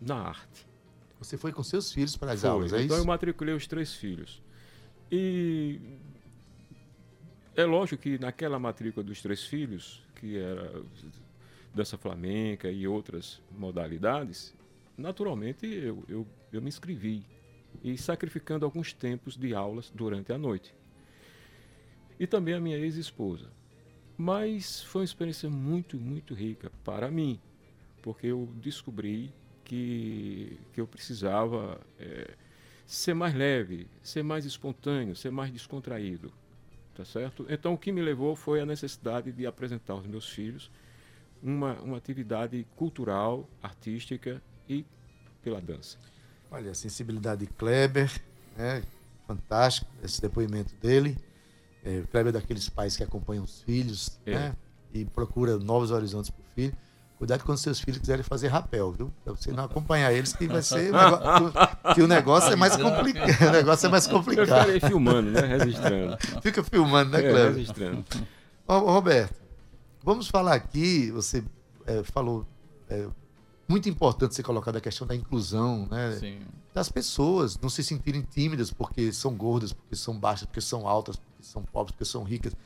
na arte. Você foi com seus filhos para as Foi. aulas, é então eu isso? matriculei os três filhos. E é lógico que naquela matrícula dos três filhos, que era dança flamenca e outras modalidades, naturalmente eu, eu, eu me inscrevi. E sacrificando alguns tempos de aulas durante a noite. E também a minha ex-esposa. Mas foi uma experiência muito, muito rica para mim, porque eu descobri que, que eu precisava eh, ser mais leve, ser mais espontâneo, ser mais descontraído, tá certo? Então o que me levou foi a necessidade de apresentar aos meus filhos uma, uma atividade cultural, artística e pela dança. Olha, a sensibilidade de Kleber, né? fantástico esse depoimento dele. É, Kleber é daqueles pais que acompanham os filhos É. né? e procura novos horizontes para o filho. Cuidado quando seus filhos quiserem fazer rapel, viu? Pra você não acompanhar eles, que vai ser. que o negócio é mais complicado. O negócio é mais Eu complicado. ficarei filmando, né? Registrando. Fica filmando, né, É, Kleber? registrando. Ô, Roberto, vamos falar aqui, você é, falou, é, muito importante você colocar da questão da inclusão, né? Sim. Das pessoas não se sentirem tímidas porque são gordas, porque são baixas, porque são altas, porque são pobres, porque são ricas.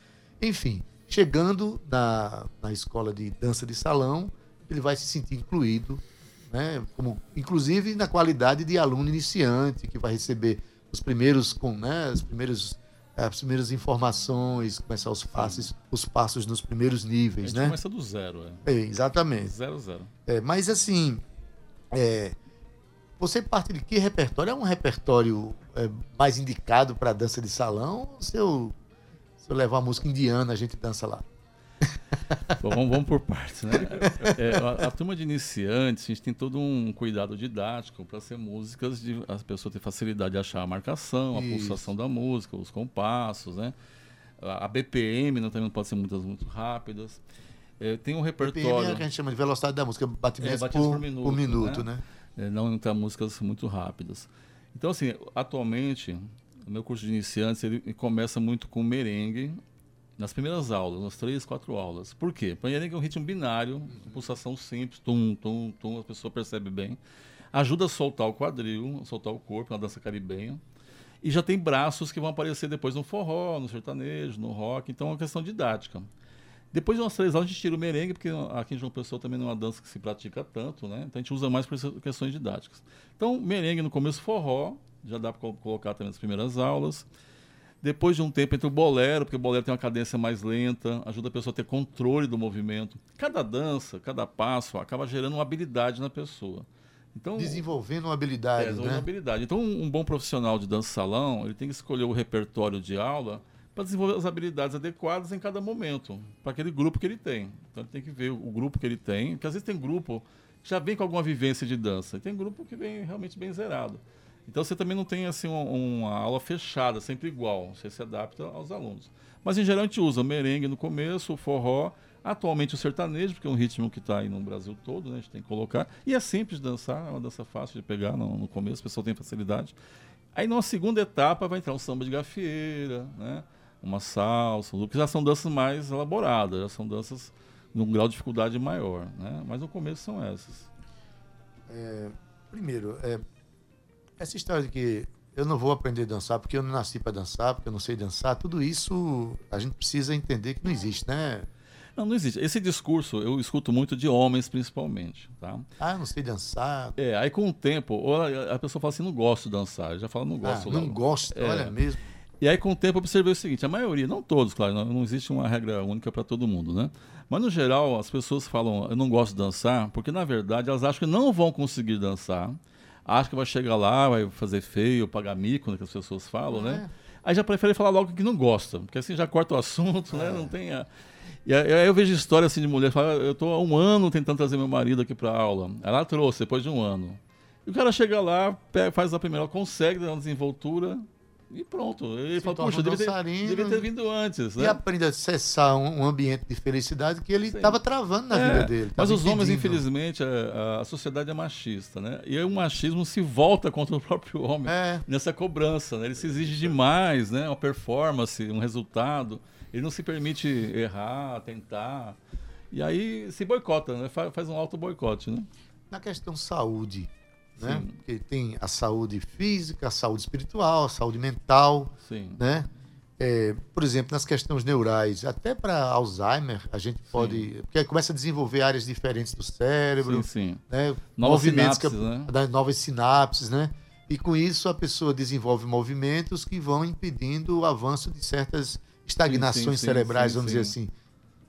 Enfim, chegando na, na escola de dança de salão, ele vai se sentir incluído, né? Como, inclusive na qualidade de aluno iniciante, que vai receber os primeiros, com, né? Os primeiros as primeiras informações, começar os passos, os passos nos primeiros A níveis, gente né? começa do zero, é. É, exatamente. Zero, zero. É, mas assim, é, você parte de que repertório? É um repertório é, mais indicado para dança de salão? Ou se eu, se eu levar a música indiana, a gente dança lá? Bom, vamos, vamos por partes, né? É, a, a turma de iniciantes, a gente tem todo um cuidado didático para ser músicas de as pessoas ter facilidade de achar a marcação, a Isso. pulsação da música, os compassos, né? A, a BPM não, também não pode ser muitas muito rápidas. É, tem um BPM repertório. é o que a gente chama de velocidade da música, batimentos, É, por, por minuto, por minuto, né? né? É, não tem músicas muito rápidas. Então, assim, atualmente, o meu curso de iniciantes ele começa muito com merengue nas primeiras aulas, nas três, quatro aulas. Por quê? Porque merengue é um ritmo binário, pulsação simples, tum, tum, tum, a pessoa percebe bem. Ajuda a soltar o quadril, soltar o corpo na dança caribenha. E já tem braços que vão aparecer depois no forró, no sertanejo, no rock. Então é uma questão didática. Depois de umas três aulas, a gente tira o merengue, porque aqui em João Pessoa também não é uma dança que se pratica tanto, né? Então a gente usa mais por questões didáticas. Então, merengue no começo, forró, já dá para colocar também nas primeiras aulas. Depois de um tempo entra o bolero, porque o bolero tem uma cadência mais lenta, ajuda a pessoa a ter controle do movimento. Cada dança, cada passo acaba gerando uma habilidade na pessoa. Então, Desenvolvendo uma é, habilidade, desenvolve né? uma habilidade. Então, um, um bom profissional de dança salão, ele tem que escolher o repertório de aula para desenvolver as habilidades adequadas em cada momento, para aquele grupo que ele tem. Então, ele tem que ver o grupo que ele tem, porque às vezes tem grupo que já vem com alguma vivência de dança, e tem grupo que vem realmente bem zerado. Então, você também não tem assim um- uma aula fechada, sempre igual, você se adapta aos alunos. Mas, em geral, a gente usa merengue no começo, o forró, atualmente o sertanejo, porque é um ritmo que está aí no Brasil todo, né? a gente tem que colocar. E é simples de dançar, é uma dança fácil de pegar no, no começo, o pessoal tem facilidade. Aí, numa segunda etapa, vai entrar um samba de gafieira, né? uma salsa, que já são danças mais elaboradas, já são danças num grau de dificuldade maior. Né? Mas no começo são essas. Primeiro, é, essa história de que eu não vou aprender a dançar porque eu não nasci para dançar, porque eu não sei dançar, tudo isso a gente precisa entender que não existe, né? Não, não existe. Esse discurso eu escuto muito de homens, principalmente. Tá? Ah, eu não sei dançar. É, aí com o tempo, ou a pessoa fala assim, não gosto de dançar. Eu já falo, não Ah, gosto. não logo. gosta, É. olha mesmo. E aí com o tempo eu observei o seguinte, a maioria, não todos, claro, não, não existe uma regra única para todo mundo, né? Mas no geral, as pessoas falam, eu não gosto de dançar, porque na verdade elas acham que não vão conseguir dançar. Acham que vai chegar lá, vai fazer feio, pagar mico, né, que as pessoas falam, né? Aí já prefere falar logo que não gosta, porque assim já corta o assunto, né? Não tem a... E aí aí eu vejo história assim de mulher, fala, eu estou há um ano tentando trazer meu marido aqui para aula. Ela trouxe depois de um ano. E o cara chega lá, pega- faz a primeira, consegue dar uma desenvoltura e pronto. Ele Se fala, puxa, devia ter, devia ter vindo antes, E né? aprende a acessar um, um ambiente de felicidade que ele estava travando na É, vida dele. Mas os homens, infelizmente, a, a sociedade é machista, né? E aí o machismo se volta contra o próprio homem É, nessa cobrança, né? Ele se exige demais, né? Uma performance, um resultado. Ele não se permite errar, tentar. E aí se boicota, né? Fa- Faz um auto boicote, né? na questão saúde, né? Sim. Porque tem a saúde física, a saúde espiritual, a saúde mental, Sim. né? É, por exemplo, nas questões neurais, até para Alzheimer, a gente pode. Porque aí começa a desenvolver áreas diferentes do cérebro, Sim, sim. né? Novas movimentos sinapses, né? das novas sinapses, né? E com isso a pessoa desenvolve movimentos que vão impedindo o avanço de certas estagnações sim, cerebrais, sim, vamos sim. dizer assim.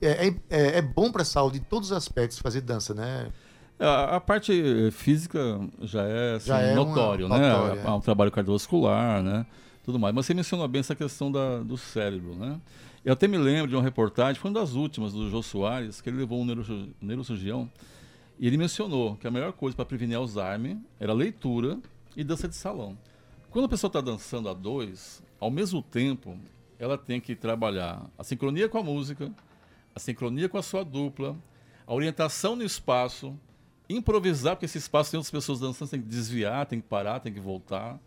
É, é, é bom para a saúde em todos os aspectos fazer dança, né? A, a parte eh, física já é, assim, Já é uma notório, né? notória, Há um trabalho cardiovascular, né? Tudo mais. Mas você mencionou bem essa questão da, do cérebro, né? Eu até me lembro de uma reportagem, foi uma das últimas, do Jô Soares, que ele levou um neurocir- neurocirurgião e ele mencionou que a melhor coisa para prevenir Alzheimer era leitura e dança de salão. Quando a pessoa está dançando a dois, ao mesmo tempo, ela tem que trabalhar a sincronia com a música, a sincronia com a sua dupla, a orientação no espaço, improvisar, porque esse espaço tem outras pessoas dançando, tem que desviar, tem que parar, tem que voltar.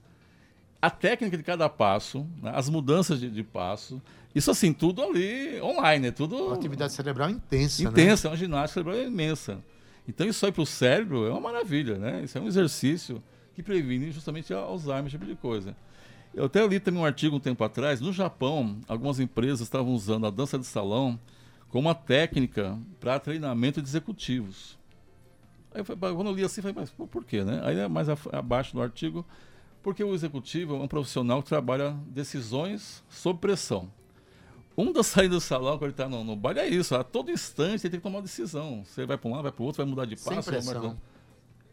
A técnica de cada passo, né, as mudanças de, de passo, isso assim, tudo ali online, é tudo Uma atividade cerebral intensa, né? intensa, é uma ginástica cerebral imensa. Então isso aí para o cérebro é uma maravilha, né? Isso é um exercício que previne justamente Alzheimer, esse tipo de coisa. Eu até li também um artigo um tempo atrás, no Japão, algumas empresas estavam usando a dança de salão como uma técnica para treinamento de executivos. Aí quando eu li assim, eu falei, mas por quê, né? Aí é mais abaixo do artigo, porque o executivo é um profissional que trabalha decisões sob pressão. Um das saídas do salão, quando ele está no, no baile, é isso. A todo instante ele tem que tomar uma decisão. Você vai para um lado, vai para o outro, vai mudar de Sem passo. vai pressão.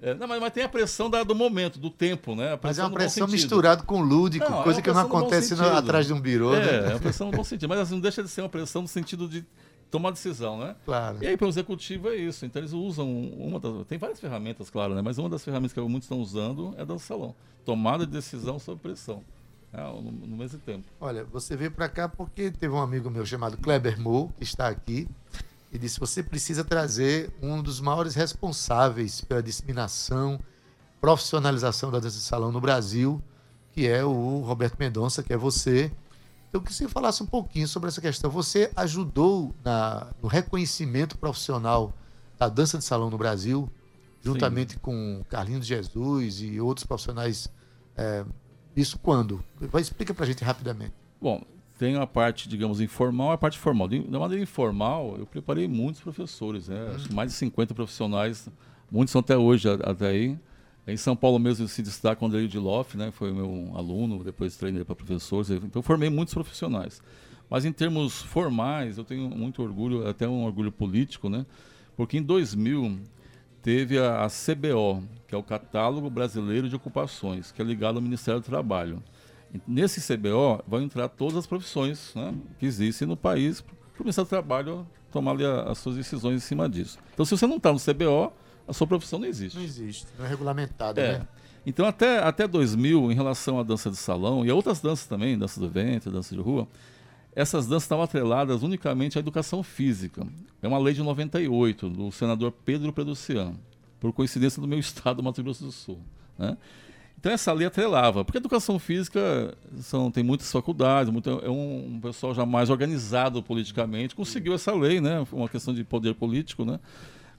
É, não, mas, mas tem a pressão da- do momento, do tempo, né? Mas é uma pressão misturada com lúdico, Não, é coisa uma que não acontece no- atrás de um birô, É, né? é uma pressão no bom sentido. Mas assim, não deixa de ser uma pressão no sentido de tomar decisão, né? Claro. E aí, para o executivo, é isso. Então, eles usam uma das. Tem várias ferramentas, claro, né? Mas uma das ferramentas que muitos estão usando é do salão. Tomada de decisão sob pressão. É, no, no mesmo tempo. Olha, você veio para cá porque teve um amigo meu chamado Kleber Mo, que está aqui. e disse: você precisa trazer um dos maiores responsáveis pela disseminação, profissionalização da dança de salão no Brasil, que é o Roberto Mendonça, que é você. Então, que você falasse um pouquinho sobre essa questão. Você ajudou na, no reconhecimento profissional da dança de salão no Brasil, juntamente Sim. com Carlinhos Jesus e outros profissionais. É, isso quando? Explica para a gente rapidamente. Bom, tem a parte, digamos, informal e a parte formal. De, de maneira informal, eu preparei muitos professores, né? Hum. mais de 50 profissionais, muitos são até hoje, até aí. Em São Paulo mesmo se destaca o André de Loff, né? Foi meu aluno, depois treinei para professores. Então formei muitos profissionais. Mas em termos formais, eu tenho muito orgulho, até um orgulho político, né? Porque em 2000 teve a, a CBO, que é o Catálogo Brasileiro de Ocupações, que é ligado ao Ministério do Trabalho. Nesse CBO vão entrar todas as profissões né, que existem no país para o Ministério do Trabalho tomar ali a, as suas decisões em cima disso. Então, se você não está no CBO, a sua profissão não existe. Não existe, não é regulamentada, é. né? Então, até, até 2000, em relação à dança de salão e a outras danças também, dança do ventre, dança de rua, essas danças estavam atreladas unicamente à educação física. É uma lei de 98, do senador Pedro Preduciano, por coincidência do meu estado, Mato Grosso do Sul. Né? Então essa lei atrelava, porque a educação física são, tem muitas faculdades, muito, é um, um, pessoal já mais organizado politicamente, conseguiu essa lei, né? Uma questão de poder político, né?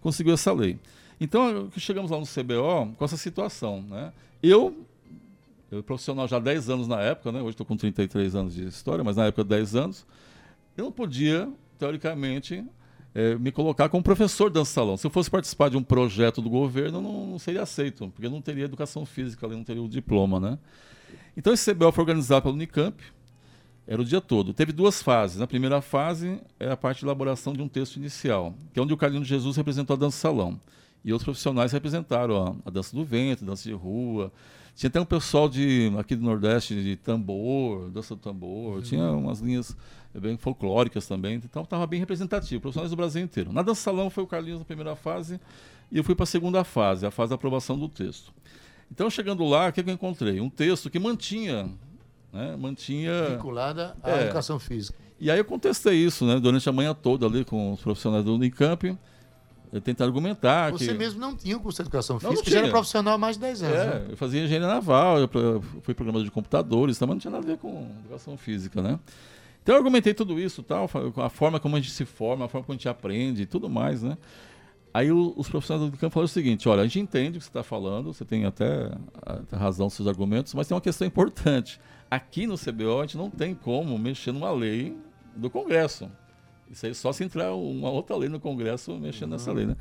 Conseguiu essa lei. Então chegamos lá no CBO com essa situação, né? Eu, eu profissional já há 10 anos na época, né? Hoje estou com 33 anos de história, mas na época 10 anos, eu não podia, teoricamente, é, me colocar como professor de dança salão. Se eu fosse participar de um projeto do governo, não, não seria aceito, porque não teria educação física não teria o diploma, né? Então esse CBL foi organizado pelo Unicamp, era o dia todo. Teve duas fases. Na primeira fase é a parte de elaboração de um texto inicial, que é onde o Carlinhos Jesus representou a dança salão. E outros profissionais representaram a, a dança do vento, dança de rua. Tinha até um pessoal de, aqui do Nordeste de tambor, dança do tambor. Uhum. Tinha umas linhas bem folclóricas também. Então estava bem representativo, profissionais do Brasil inteiro. Na dança salão foi o Carlinhos na primeira fase e eu fui para a segunda fase, a fase da aprovação do texto. Então, chegando lá, o que, que eu encontrei? Um texto que mantinha. Né, mantinha. Vinculada à é, educação física. E aí eu contestei isso né, durante a manhã toda ali com os profissionais do Unicamp. Eu tentei argumentar. Você que... mesmo não tinha o curso de educação física, você era profissional há mais de 10 anos. É, né? eu fazia engenharia naval, eu fui programador de computadores, mas não tinha nada a ver com educação física, né? Então eu argumentei tudo isso, tal, a forma como a gente se forma, a forma como a gente aprende e tudo mais, né? Aí o, os profissionais do campo falaram o seguinte, olha, a gente entende o que você está falando, você tem até, até razão nos seus argumentos, mas tem uma questão importante. Aqui no CBO a gente não tem como mexer numa lei do Congresso. Isso aí só se entrar uma outra lei no Congresso mexendo uhum. nessa lei, né?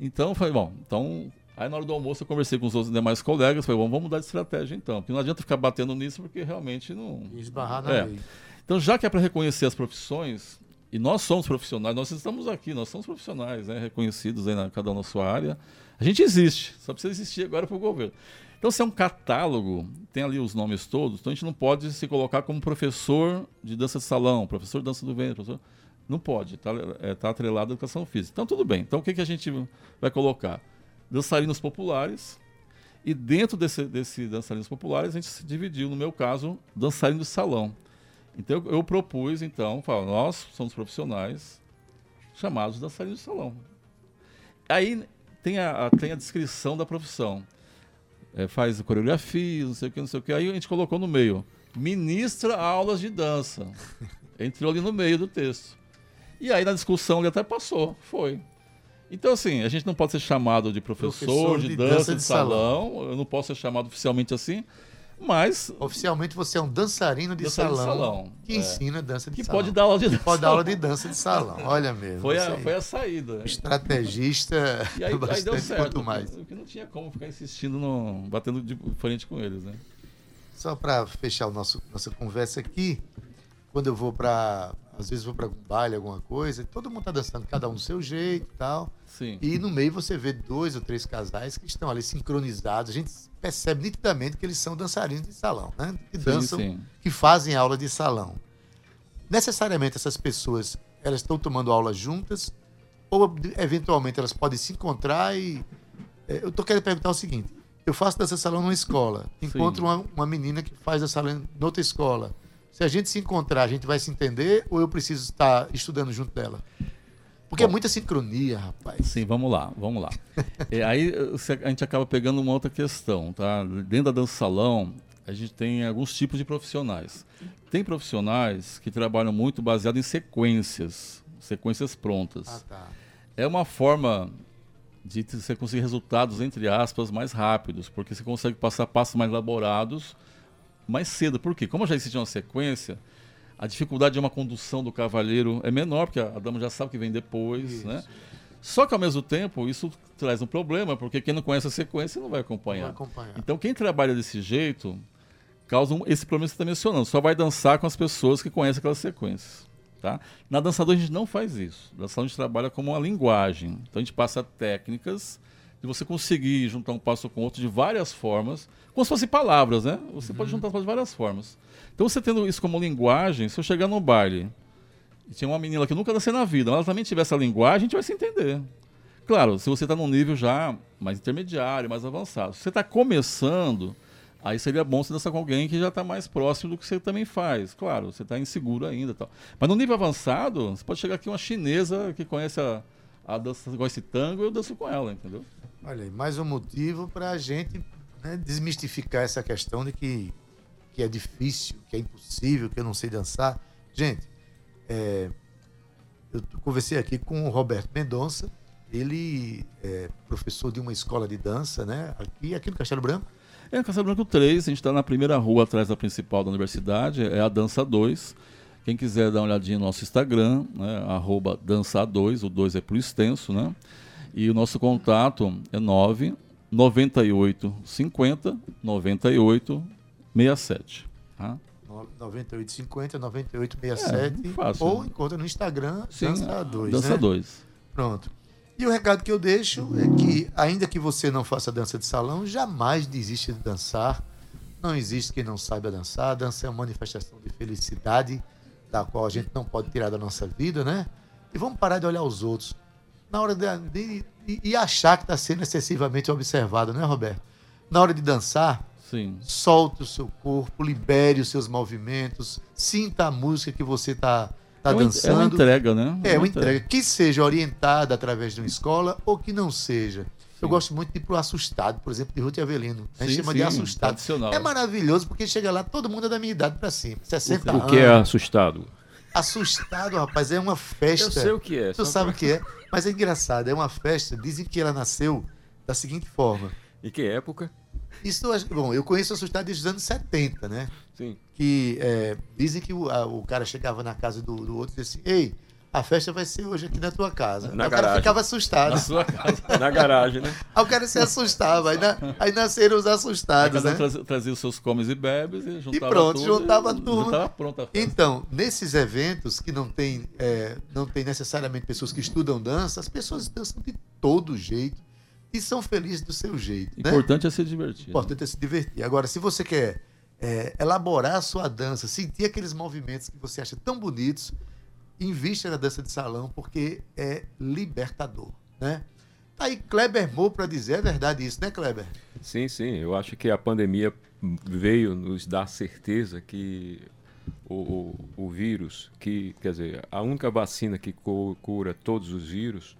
Então, foi bom, então Aí na hora do almoço eu conversei com os outros demais colegas, falei, bom, vamos mudar de estratégia então, porque não adianta ficar batendo nisso, porque realmente não... Esbarrar na é. lei. Então, já que é para reconhecer as profissões, e nós somos profissionais, nós estamos aqui, nós somos profissionais, né, reconhecidos aí na cada na sua área, a gente existe, só precisa existir agora para o governo. Então, se é um catálogo, tem ali os nomes todos, então a gente não pode se colocar como professor de dança de salão, professor de dança do ventre, professor... Não pode, está é, tá atrelado à educação física. Então, tudo bem. Então, o que, que a gente vai colocar? Dançarinos populares, e dentro desse, desse dançarinos populares, a gente se dividiu, no meu caso, dançarino de salão. Então eu, eu propus, então, falo, nós somos profissionais chamados dançarinos de salão. Aí tem a, a, tem a descrição da profissão. É, faz coreografia, não sei o que, não sei o que. Aí a gente colocou no meio. Ministra aulas de dança. Entrou ali no meio do texto. E aí na discussão ele até passou. Foi. Então, assim, a gente não pode ser chamado de professor, professor de, de, dança, dança de, de salão. salão. Eu não posso ser chamado oficialmente assim. Mas. Oficialmente você é um dançarino de, dançarino salão, de salão, que é. ensina dança de que salão. Que pode dar aula de dança. Pode dar aula de dança de salão. Olha mesmo. Foi, a, foi a saída. Estrategista. E aí, aí deu certo. Mais. Porque não tinha como ficar insistindo, no, batendo de frente com eles, né? Só para fechar o nosso, nossa conversa aqui, quando eu vou para às vezes vou para algum baile, alguma coisa, todo mundo tá dançando, cada um do seu jeito e tal. Sim. E no meio você vê dois ou três casais que estão ali sincronizados. A gente percebe nitidamente que eles são dançarinos de salão, né? Que dançam, sim, sim. que fazem aula de salão. Necessariamente essas pessoas, elas estão tomando aula juntas ou eventualmente elas podem se encontrar e é, eu tô querendo perguntar o seguinte: eu faço dança salão numa escola, encontro uma, uma menina que faz dança salão em outra escola se a gente se encontrar, a gente vai se entender ou eu preciso estar estudando junto dela? Porque é Bom. muita sincronia, rapaz. Sim, vamos lá, vamos lá. E aí você- a gente acaba pegando uma outra questão, tá? Dentro da dança salão, a gente tem alguns tipos de profissionais. Tem profissionais que trabalham muito baseado em sequências, sequências prontas. Ah, tá. É uma forma de você conseguir resultados, entre aspas, mais rápidos, porque você consegue passar passos mais elaborados mais cedo. Por quê? Como já existe uma sequência, a dificuldade de uma condução do cavalheiro é menor, porque a dama já sabe que vem depois, né? Só que ao mesmo tempo, isso traz um problema, porque quem não conhece a sequência não vai acompanhar. Vai acompanhar. Então quem trabalha desse jeito causa um- esse problema que você está mencionando. Só vai dançar com as pessoas que conhecem aquelas sequências. Tá? Na dançador a gente não faz isso. Na dançador a gente trabalha como uma linguagem. Então a gente passa técnicas de você conseguir juntar um passo com outro de várias formas, como se fossem palavras, né? Você pode juntar de várias formas. Então você tendo isso como linguagem, se eu chegar no baile e tinha uma menina que nunca dancei na vida, mas ela também tiver essa linguagem, a gente vai se entender. Claro, se você está num nível já mais intermediário, mais avançado. Se você está começando, aí seria bom você dançar com alguém que já está mais próximo do que você também faz. Claro, você está inseguro ainda e tal. Mas no nível avançado, você pode chegar aqui uma chinesa que conhece a, a dança, conhece tango, eu danço com ela, entendeu? Olha aí, mais um motivo para a gente né, desmistificar essa questão de que, que é difícil, que é impossível, que eu não sei dançar. Gente, é, eu conversei aqui com o Roberto Mendonça, ele é professor de uma escola de dança, né? Aqui, aqui no Castelo Branco. É no Castelo Branco 3, a gente está na primeira rua atrás da principal da universidade, é a Dança 2. Quem quiser dar uma olhadinha no nosso Instagram, né, arroba dança2, o 2 é por extenso, né? E o nosso contato é 9 98 50 98 67. Tá? 9850 9867 É, fácil, ou né? encontra no Instagram Sim, Dança 2, Dança né? 2. Pronto. E o recado que eu deixo é que, ainda que você não faça dança de salão, jamais desista de dançar. Não existe quem não saiba dançar. A dança é uma manifestação de felicidade, da qual a gente não pode tirar da nossa vida, né? E vamos parar de olhar os outros. Na hora de, de- de- e achar que está sendo excessivamente observado, né, Roberto? Na hora de dançar, Sim. solte o seu corpo, libere os seus movimentos, sinta a música que você está tá é, uma, dançando. é uma entrega, né? É, uma entrega que seja orientada através de uma escola ou que não seja. Eu gosto muito de ir pro assustado, por exemplo, de Ruth Avelino. A gente Sim, chama sim, de assustado. É maravilhoso porque chega lá, todo mundo é da minha idade pra cima. 60 O que é anos. assustado? Assustado, rapaz, é uma festa. Eu sei o que é. Tu sabe o pra- que é. Mas é engraçado, é uma festa. Dizem que ela nasceu da seguinte forma. Em que época? Isso, bom, eu conheço assustado desde os anos 70, né? Sim. que é, dizem que o, a- o cara chegava na casa do, do outro e disse assim, ei, a festa vai ser hoje aqui na tua casa. Na aí o cara garagem. ficava assustado. Na sua casa. Na garagem, né? Aí o cara se assustava. Aí, na- aí nasceram os assustados, né? trazia, trazia os seus comes e bebes e juntava pronto, tudo, juntava e turma. Já estava pronta. Então, nesses eventos que não tem, é, não tem necessariamente pessoas que estudam dança, as pessoas dançam de todo jeito e são felizes do seu jeito. né? Importante é se divertir. O importante é se divertir. Agora, se você quer é, elaborar a sua dança, sentir aqueles movimentos que você acha tão bonitos, invista na dança de salão, porque é libertador. Né? Tá aí Kleber Mo para dizer, é verdade isso, né, Kleber? Sim, sim. Eu acho que a pandemia veio nos dar certeza que o, o, o vírus, que quer dizer, a única vacina que cu- cura todos os vírus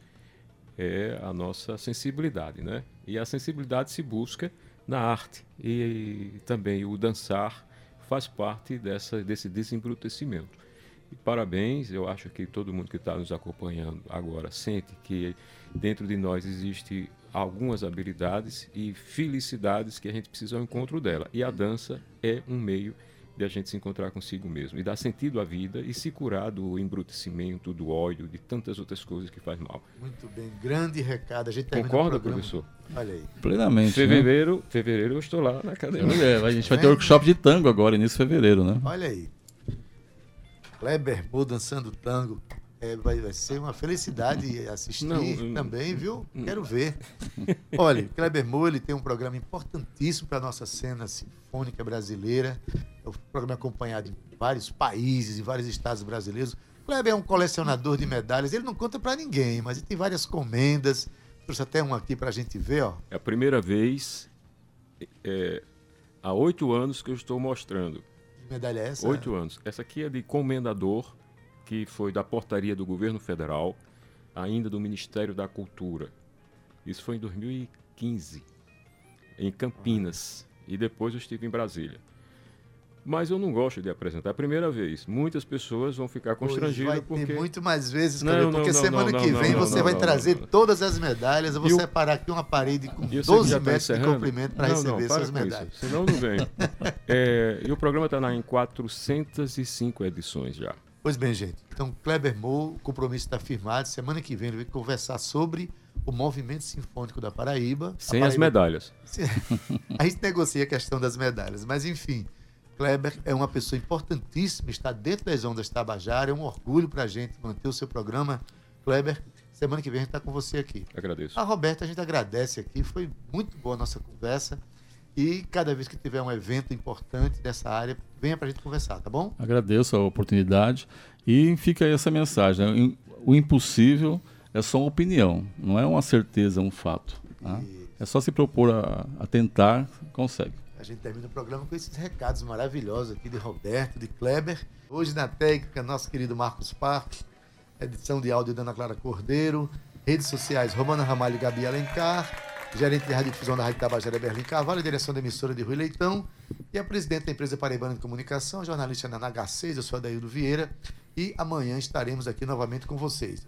é a nossa sensibilidade, né? E a sensibilidade se busca na arte e, também o dançar faz parte dessa, desse desembrutecimento. E parabéns, eu acho que todo mundo que está nos acompanhando agora sente que dentro de nós existe algumas habilidades e felicidades que a gente precisa ao encontro dela. E a dança é um meio de a gente se encontrar consigo mesmo e dar sentido à vida e se curar do embrutecimento, do ódio, de tantas outras coisas que faz mal. Muito bem, grande recado. A gente Concorda, professor? Olha aí. Plenamente. né? Fevereiro, fevereiro eu estou lá na academia. É, a gente vai ter workshop de tango agora, início de fevereiro, né? Olha aí. Kleber Mo dançando tango. É, vai, vai ser uma felicidade assistir Não, eu- também, viu? Quero ver. Olha, Kleber Mo ele tem um programa importantíssimo para a nossa cena sinfônica brasileira. É um programa acompanhado em vários países e vários estados brasileiros. Kleber é um colecionador de medalhas. Ele não conta para ninguém, mas ele tem várias comendas. Trouxe até um aqui para a gente ver, ó. É a primeira vez é, há oito anos que eu estou mostrando. Medalha é essa? Oito anos. Essa aqui é de comendador, que foi da portaria do governo federal. ainda do Ministério da Cultura. Isso foi em 2015, em Campinas. E depois eu estive em Brasília. Mas eu não gosto de apresentar. É a primeira vez. Muitas pessoas vão ficar constrangidas vai porque. ter muito mais vezes, Não, não, porque não, semana que vem você vai trazer todas as medalhas. Eu vou E o- separar aqui uma parede com E eu sei que 12 já tá metros de encerrando. comprimento para receber suas com isso, medalhas. Senão não vem. É, e o programa está em 405 edições já. Pois bem, gente. Então, Kleber Moura, o compromisso está firmado. Semana que vem ele vai conversar sobre o movimento sinfônico da Paraíba. Sem A as Paraíba- medalhas. A gente negocia a questão das medalhas, mas enfim, Kleber é uma pessoa importantíssima, está dentro das ondas Tabajara, é um orgulho para a gente manter o seu programa. Kleber, semana que vem a gente está com você aqui. Agradeço. A Roberta, a gente agradece aqui, foi muito boa a nossa conversa. E cada vez que tiver um evento importante dessa área, venha para a gente conversar, tá bom? Agradeço a oportunidade e fica aí essa mensagem. né? O impossível é só uma opinião, não é uma certeza, é um fato. tá? É só se propor a, a tentar, consegue. A gente termina o programa com esses recados maravilhosos aqui de Roberto, de Kleber. Hoje na técnica, nosso querido Marcos Parque. Edição de áudio da Ana Clara Cordeiro. Redes sociais, Romana Ramalho e Gabi Alencar. Gerente de radiodifusão da Rádio Tabajara, Berlim Carvalho. Direção da emissora de Rui Leitão. E a presidente da empresa Paraibana de Comunicação, jornalista na NH6. Eu sou Adaildo Vieira. E amanhã estaremos aqui novamente com vocês.